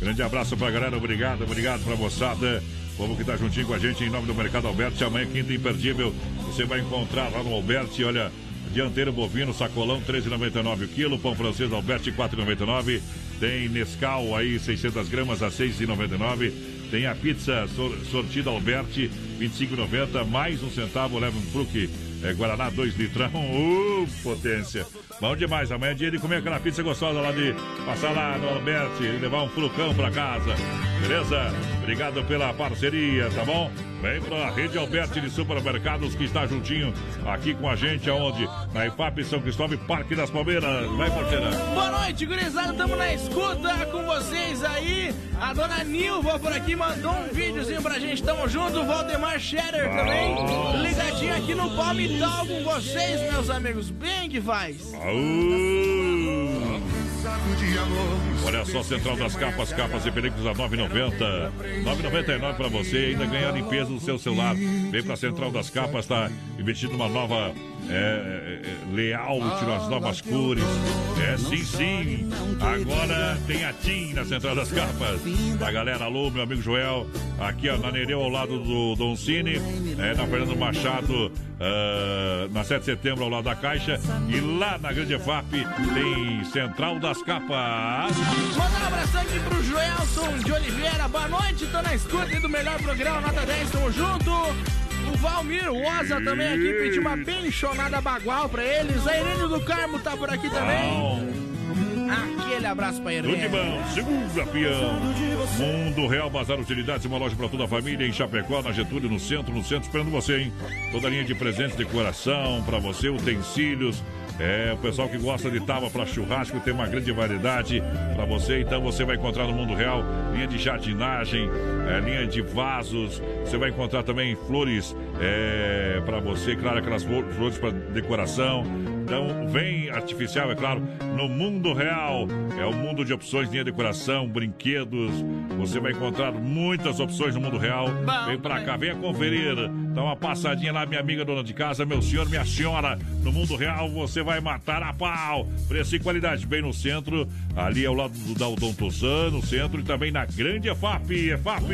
Grande abraço pra galera, obrigado, obrigado pra moçada. Povo que tá juntinho com a gente em nome do Mercado Alberti. Amanhã, quinta imperdível, você vai encontrar lá no Alberti, olha, dianteiro bovino, sacolão, 13,99 o quilo, pão francês Alberti, 4,99. Tem Nescau aí, 600 gramas a 6,99. Tem a pizza sor- sortida Alberti, 25,90. Mais um centavo, leva um fruque. É, Guaraná, 2 litrão. Uh, potência. Bom demais. Amanhã é dia de comer aquela pizza gostosa lá de passar lá no Alberti e levar um frucão pra casa. Beleza? Obrigado pela parceria, tá bom? Vem pra rede Alberti de supermercados que está juntinho aqui com a gente, aonde? Na IFAP São Cristóvão, Parque das Palmeiras. Vai, porteira. Boa noite, gurizada. Estamos na escuta com vocês aí. A dona Nilva por aqui mandou um videozinho pra gente. Tamo junto. Valdemar Scherer também. Ligadinho aqui no Palmital com vocês, meus amigos. Bem que faz. Aú! Olha só, Central das Capas, capas e películas a 9,90. 9,99 para você ainda ganhar limpeza do seu celular. Vem pra Central das Capas, tá investindo uma nova é, é, layout nas novas cores. É sim, sim. Agora tem a TIM na Central das Capas. A galera, alô, meu amigo Joel, aqui ó, na Nereu, ao lado do Don Cine, é, na Fernando Machado, ah, na 7 de setembro, ao lado da Caixa. E lá na Grande FAP tem Central das Capas. Manda um abração aqui pro Joelson de Oliveira. Boa noite, tô na escuta do melhor programa, nota 10, tamo junto. O Valmir Rosa também aqui pediu uma benchonada bagual pra eles. A Irene do Carmo tá por aqui também. Aquele abraço pra Tudo Irene. de bom, segura, peão. Mundo Real Bazar Utilidades, uma loja para toda a família em Chapecó, na Getúlio, no centro, no centro, esperando você, hein? Toda linha de presentes, decoração para você, utensílios. É, o pessoal que gosta de tábua para churrasco tem uma grande variedade para você. Então você vai encontrar no Mundo Real linha de jardinagem, é, linha de vasos. Você vai encontrar também flores é, para você, claro, aquelas flor- flores para decoração. Então, vem artificial, é claro, no mundo real. É o mundo de opções, linha de decoração, brinquedos. Você vai encontrar muitas opções no mundo real. Vem pra cá, venha conferir. Dá uma passadinha lá, minha amiga dona de casa, meu senhor, minha senhora. No mundo real você vai matar a pau. Preço e qualidade, bem no centro, ali ao lado do Daldon Tossan, no centro e também na grande EFAP. EFAP.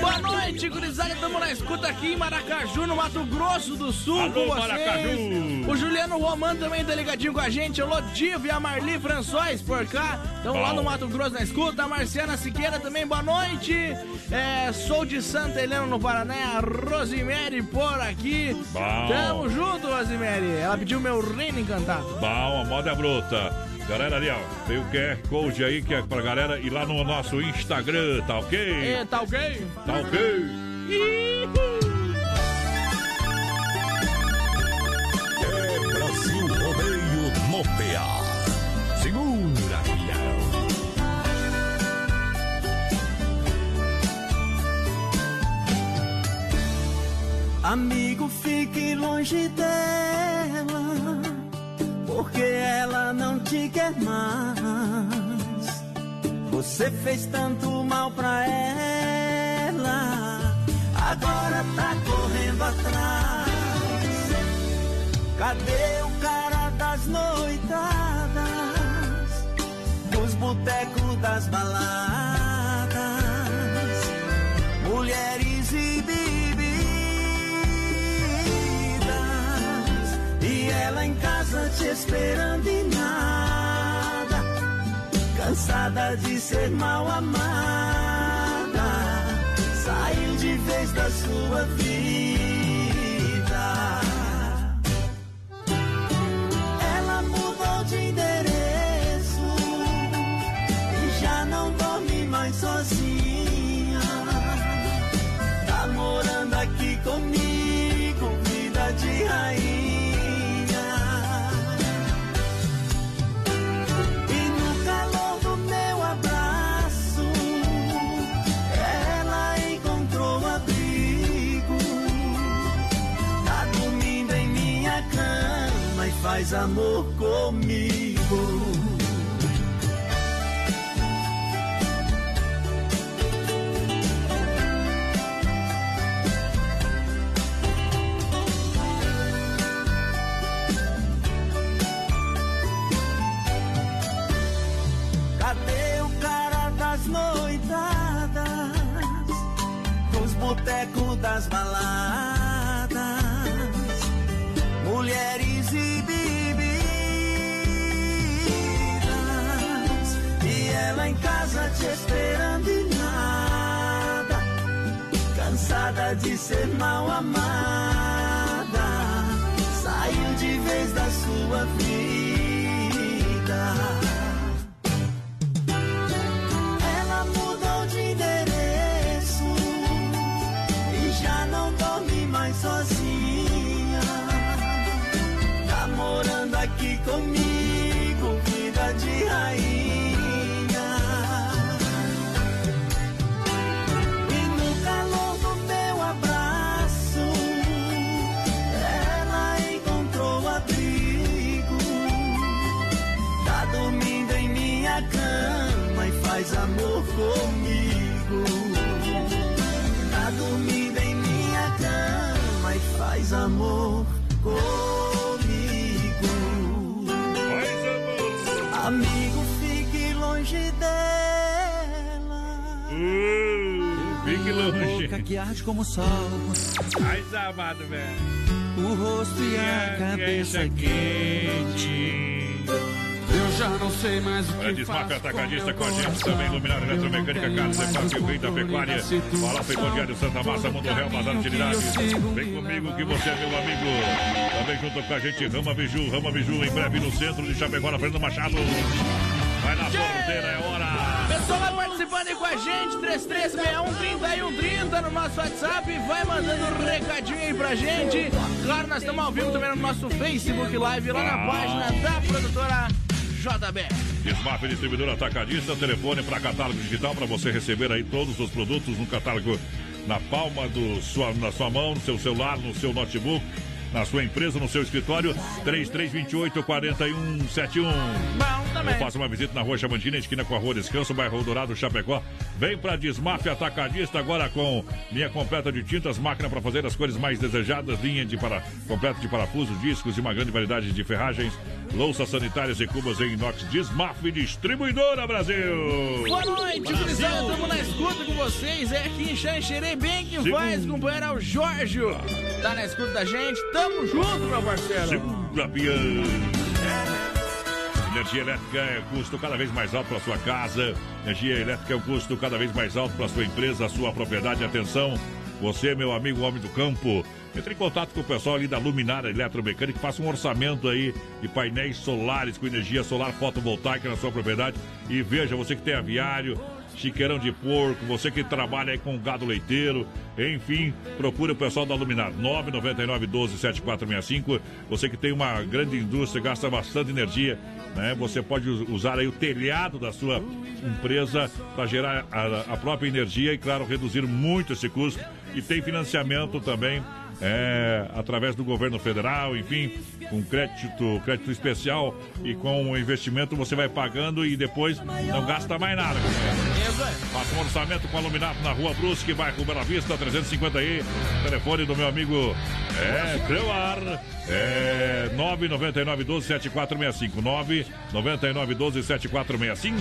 Boa noite, gurizada. Tamo na escuta aqui em Maracaju, no Mato Grosso do Sul, Alô. Maracaju. O Juliano Romano também tá ligadinho com a gente. O Lodivo e a Marli François por cá. Estão lá no Mato Grosso na escuta. A Marciana Siqueira também, boa noite. É, sou de Santa Helena, no Paraná. A Rosemary por aqui. Bom. Tamo junto, Rosemary. Ela pediu meu reino encantado. Bom, a moda é bruta. Galera ali, ó, tem o QR Code aí que é pra galera ir lá no nosso Instagram, tá ok? E, tá ok? Tá ok? PA. Segura. Amigo, fique longe dela, porque ela não te quer mais. Você fez tanto mal pra ela, agora tá correndo atrás. Cadê o cara das noitadas, dos botecos das baladas, mulheres e bebidas, e ela em casa te esperando e nada, cansada de ser mal amada, saiu de vez da sua vida. Mudou de faz amor comigo. Cabeça quente. Eu já não sei mais o que faço Atacadista com a gente também, Luminária Eletromecânica, Carlos Efap, o rei da pecuária. Fala, Fecodiário Santa Massa, Mundo Real, Bazar Utilidades. Vem comigo que você é meu amigo. Também junto com a gente, Rama Biju, Rama Biju, em breve no centro de Chapecó, na Fernando Machado. Vai na porteira, é hora. Pessoal participando com a gente, 3361 no nosso WhatsApp, vai mandando um recadinho aí pra gente. Claro, nós estamos ao vivo também no nosso Facebook Live, lá na página da produtora JB. Desmafe Distribuidor Atacadista, telefone para catálogo digital para você receber aí todos os produtos no catálogo na palma do sua, na sua mão, no seu celular, no seu notebook, na sua empresa, no seu escritório, 3328 4171. Bom também. Ou faça uma visita na Rua Chamantina, esquina com a Rua Descanso, bairro Dourado, Chapecó. Vem para Desmafe Atacadista agora com linha completa de tintas, máquina para fazer as cores mais desejadas, linha de para completa de parafusos, discos e uma grande variedade de ferragens, louças sanitárias e cubas em inox. Desmafe Distribuidora Brasil. Boa noite, gurizada. Estamos na escuta com vocês. É aqui em Xanxerê, bem que faz, companheiro. É o Jorge. Tá na escuta da gente. Tamo junto, meu parceiro. Segura. Energia elétrica é custo cada vez mais alto para sua casa. Energia elétrica é um custo cada vez mais alto para sua empresa, sua propriedade. Atenção, você, meu amigo homem do campo, entre em contato com o pessoal ali da Luminária Eletromecânica, faça um orçamento aí de painéis solares com energia solar fotovoltaica na sua propriedade. E veja, você que tem aviário, chiqueirão de porco, você que trabalha aí com gado leiteiro, enfim, procure o pessoal da Luminar 999 12 7465. Você que tem uma grande indústria, gasta bastante energia, né? Você pode us- usar aí o telhado da sua empresa para gerar a, a própria energia e, claro, reduzir muito esse custo. E tem financiamento também é, através do governo federal, enfim, com crédito, crédito especial e com o investimento você vai pagando e depois não gasta mais nada. Faça um orçamento com a Luminato na rua Brusque, bairro Bela Vista, 350i. Telefone do meu amigo é Creuar. É 999 12 7465. 999 12 7465.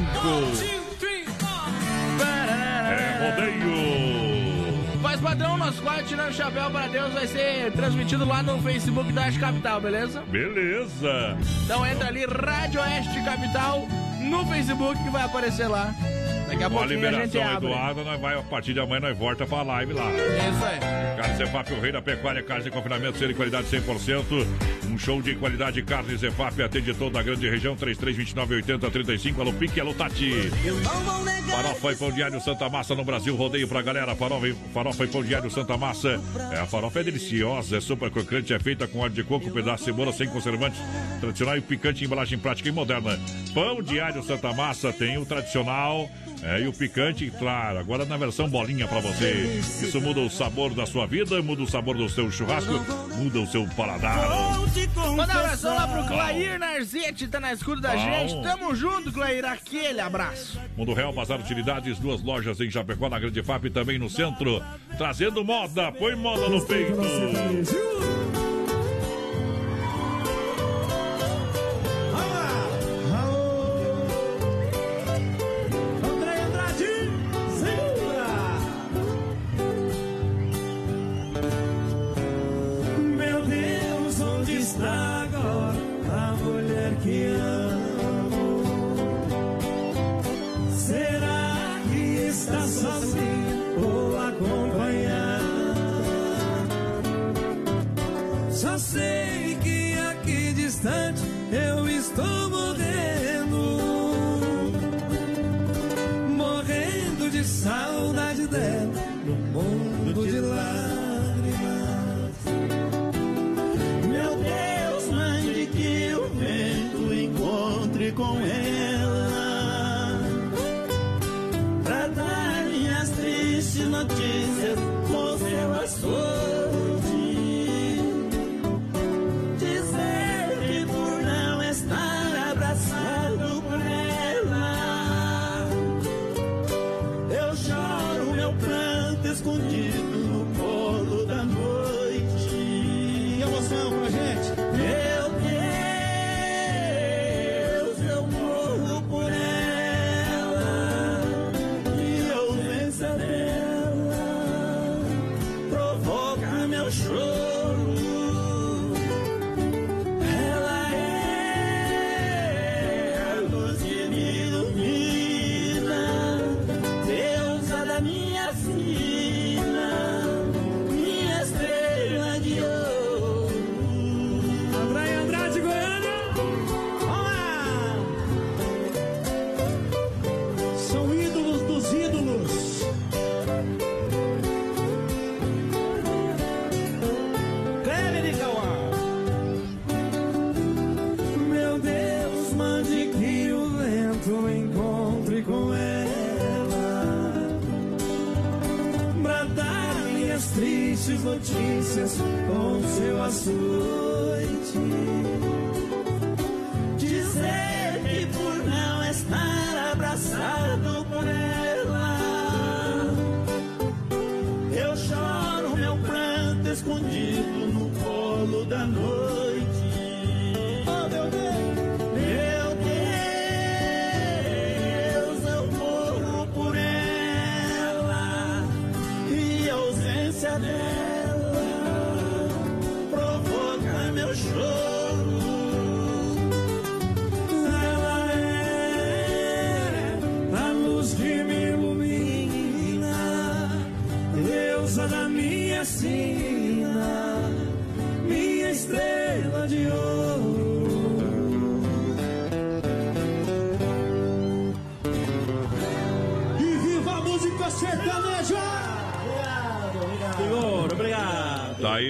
É rodeio. Padrão, nosso quadro Tirando o Chapéu para Deus vai ser transmitido lá no Facebook da Oeste Capital, beleza? Beleza. Então entra ali, Rádio Oeste Capital, no Facebook que vai aparecer lá. Daqui a Com a pouquinho a gente liberação aí abre. do nós vai, a partir de amanhã nós volta pra live lá. Isso aí. Carne Zefap, o rei da pecuária, carne de confinamento, ser de qualidade 100%. Um show de qualidade, carne Zefap, atende toda a grande região, 3329 80 35. Alô, Pique, alô, Tati. Farofa e pão diário Santa Massa no Brasil, rodeio pra galera. Farofa, e- farofa e pão diário Santa Massa. É, a farofa é deliciosa, é super crocante, é feita com óleo de coco, pedaço de cebola sem conservantes. Tradicional e picante, embalagem prática e moderna. Pão diário Santa Massa tem o tradicional. É, e o picante, claro, agora na versão bolinha pra você. Isso muda o sabor da sua vida, muda o sabor do seu churrasco, muda o seu paladar. Manda um abração lá pro Clair Narzete, tá na escuta da Bom. gente. Tamo junto, Clair. Aquele abraço. Mundo Real Bazar Utilidades, duas lojas em Chapecó, na Grande FAP e também no centro. Trazendo moda, põe moda no peito.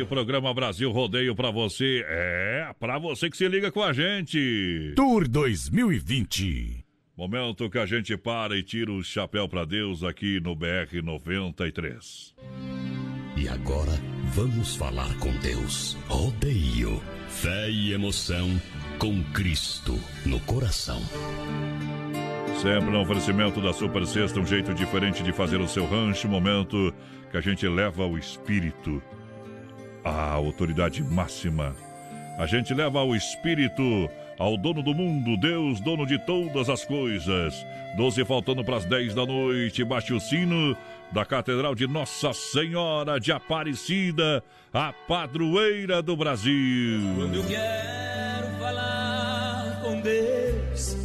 Programa Brasil Rodeio pra você. É, pra você que se liga com a gente. Tour 2020. Momento que a gente para e tira o chapéu pra Deus aqui no BR 93. E agora vamos falar com Deus. Rodeio. Fé e emoção com Cristo no coração. Sempre no oferecimento da Super Sexta, um jeito diferente de fazer o seu rancho, momento que a gente leva o espírito à autoridade máxima. A gente leva o espírito ao dono do mundo, Deus, dono de todas as coisas. Doze faltando para as dez da noite, bate o sino da Catedral de Nossa Senhora de Aparecida, a padroeira do Brasil. Quando eu quero falar com Deus,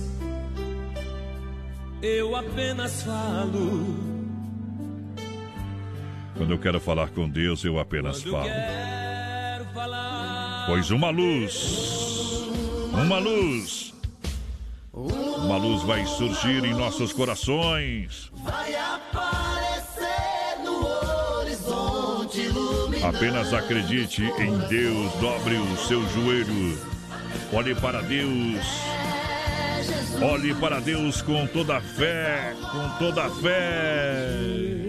eu apenas falo. Quando eu quero falar com Deus, eu apenas falo. Pois uma luz, uma luz, uma luz vai surgir em nossos corações. Vai aparecer no horizonte. Apenas acredite em Deus, dobre o seu joelho. Olhe para Deus. Olhe para Deus com toda a fé, com toda a fé.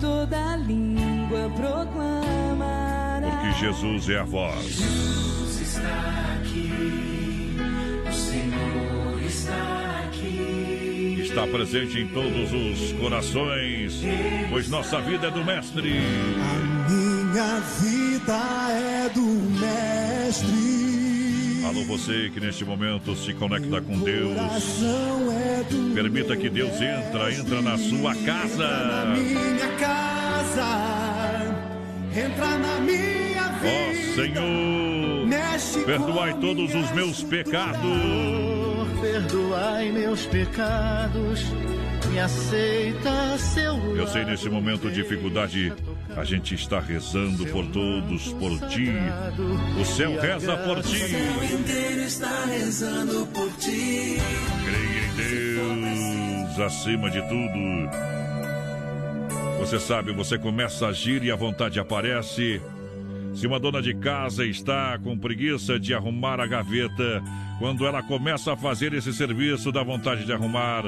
Toda língua proclamará. Porque Jesus é a voz. Jesus está aqui, o Senhor está aqui. Está presente em todos os corações, pois nossa vida é do Mestre. Minha vida é do Mestre. Alô, você que neste momento se conecta com Deus. Permita que Deus entra, entra na sua casa. minha casa. Entra na minha Ó vida. Senhor, Mexe perdoai todos os meus pecados. Perdoai meus pecados, me aceita seu Eu sei nesse momento de dificuldade, a gente está rezando por todos, por ti. O céu reza por ti. inteiro está rezando por ti. Creia em Deus acima de tudo. Você sabe, você começa a agir e a vontade aparece. Se uma dona de casa está com preguiça de arrumar a gaveta, quando ela começa a fazer esse serviço, dá vontade de arrumar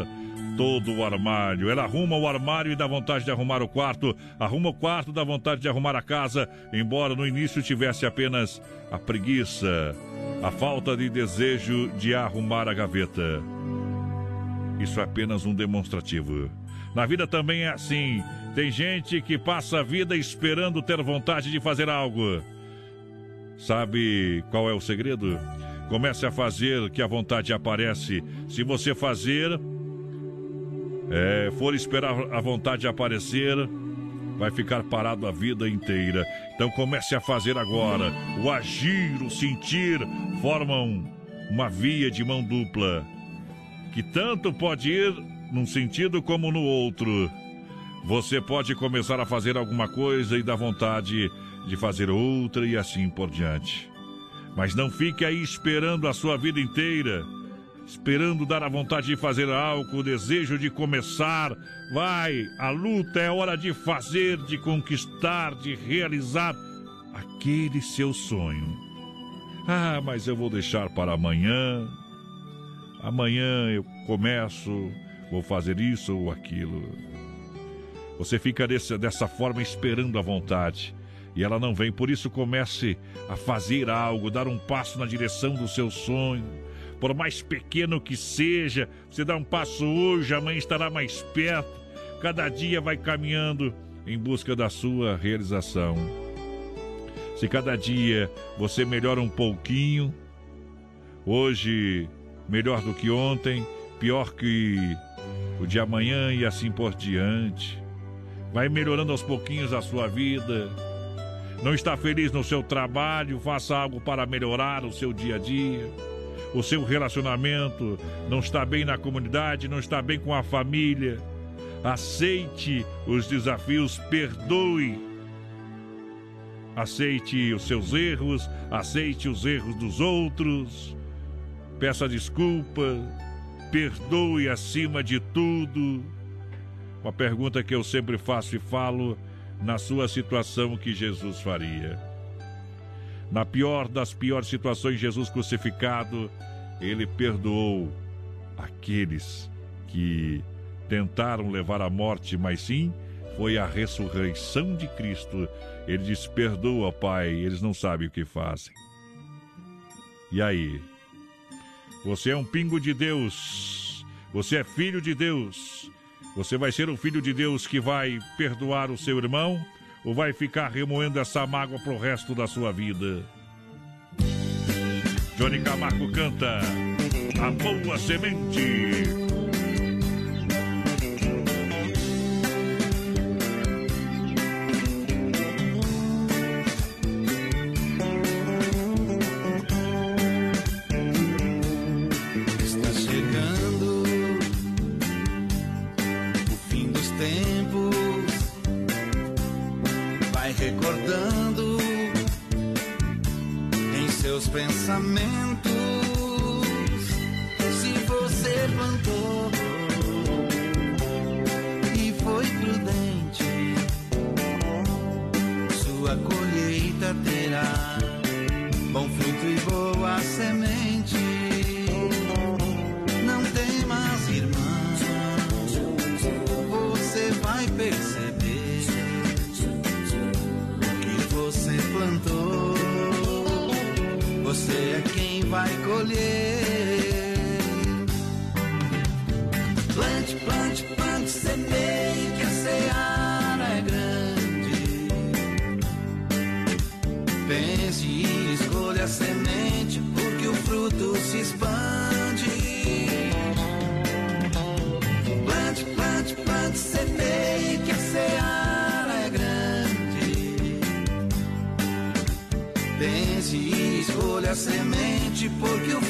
todo o armário. Ela arruma o armário e dá vontade de arrumar o quarto, arruma o quarto, dá vontade de arrumar a casa, embora no início tivesse apenas a preguiça, a falta de desejo de arrumar a gaveta. Isso é apenas um demonstrativo. Na vida também é assim. Tem gente que passa a vida esperando ter vontade de fazer algo. Sabe qual é o segredo? Comece a fazer que a vontade aparece. Se você fazer, é, for esperar a vontade aparecer, vai ficar parado a vida inteira. Então comece a fazer agora. O agir, o sentir formam uma via de mão dupla que tanto pode ir num sentido como no outro. Você pode começar a fazer alguma coisa e dar vontade de fazer outra e assim por diante. Mas não fique aí esperando a sua vida inteira, esperando dar a vontade de fazer algo, o desejo de começar. Vai, a luta é hora de fazer, de conquistar, de realizar aquele seu sonho. Ah, mas eu vou deixar para amanhã. Amanhã eu começo, vou fazer isso ou aquilo. Você fica desse, dessa forma esperando a vontade. E ela não vem, por isso comece a fazer algo, dar um passo na direção do seu sonho. Por mais pequeno que seja, você dá um passo hoje, amanhã estará mais perto. Cada dia vai caminhando em busca da sua realização. Se cada dia você melhora um pouquinho, hoje melhor do que ontem, pior que o de amanhã e assim por diante. Vai melhorando aos pouquinhos a sua vida. Não está feliz no seu trabalho, faça algo para melhorar o seu dia a dia. O seu relacionamento não está bem na comunidade, não está bem com a família. Aceite os desafios, perdoe. Aceite os seus erros, aceite os erros dos outros. Peça desculpa, perdoe acima de tudo. Uma pergunta que eu sempre faço e falo na sua situação que Jesus faria. Na pior das piores situações, Jesus crucificado, ele perdoou aqueles que tentaram levar à morte, mas sim foi a ressurreição de Cristo. Ele diz: Perdoa, Pai, eles não sabem o que fazem. E aí? Você é um pingo de Deus. Você é filho de Deus. Você vai ser um filho de Deus que vai perdoar o seu irmão ou vai ficar remoendo essa mágoa pro resto da sua vida? Johnny Camargo canta A Boa Semente. Recordando em seus pensamentos. Se você plantou e foi prudente, sua colheita terá bom fruto e boa semente. Você é quem vai colher. Semente, porque o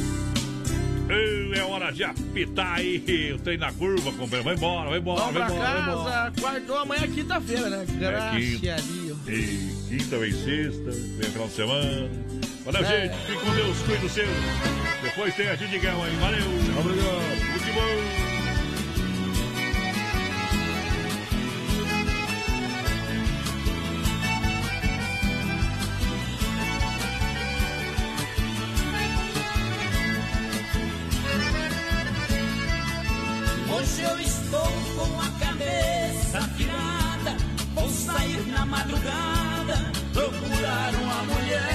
Ei, É hora de apitar aí. O trem na curva, companheiro. Vai embora, vai embora, Vamos vai pra embora, vai embora. casa, quartou amanhã é quinta-feira, né? É quinta. E quinta vem sexta, vem final de semana. Valeu, É. gente. Fique com Deus, cuide do seu. Depois tem a Gidigão aí. Valeu. Obrigado. Muito bom. mulher.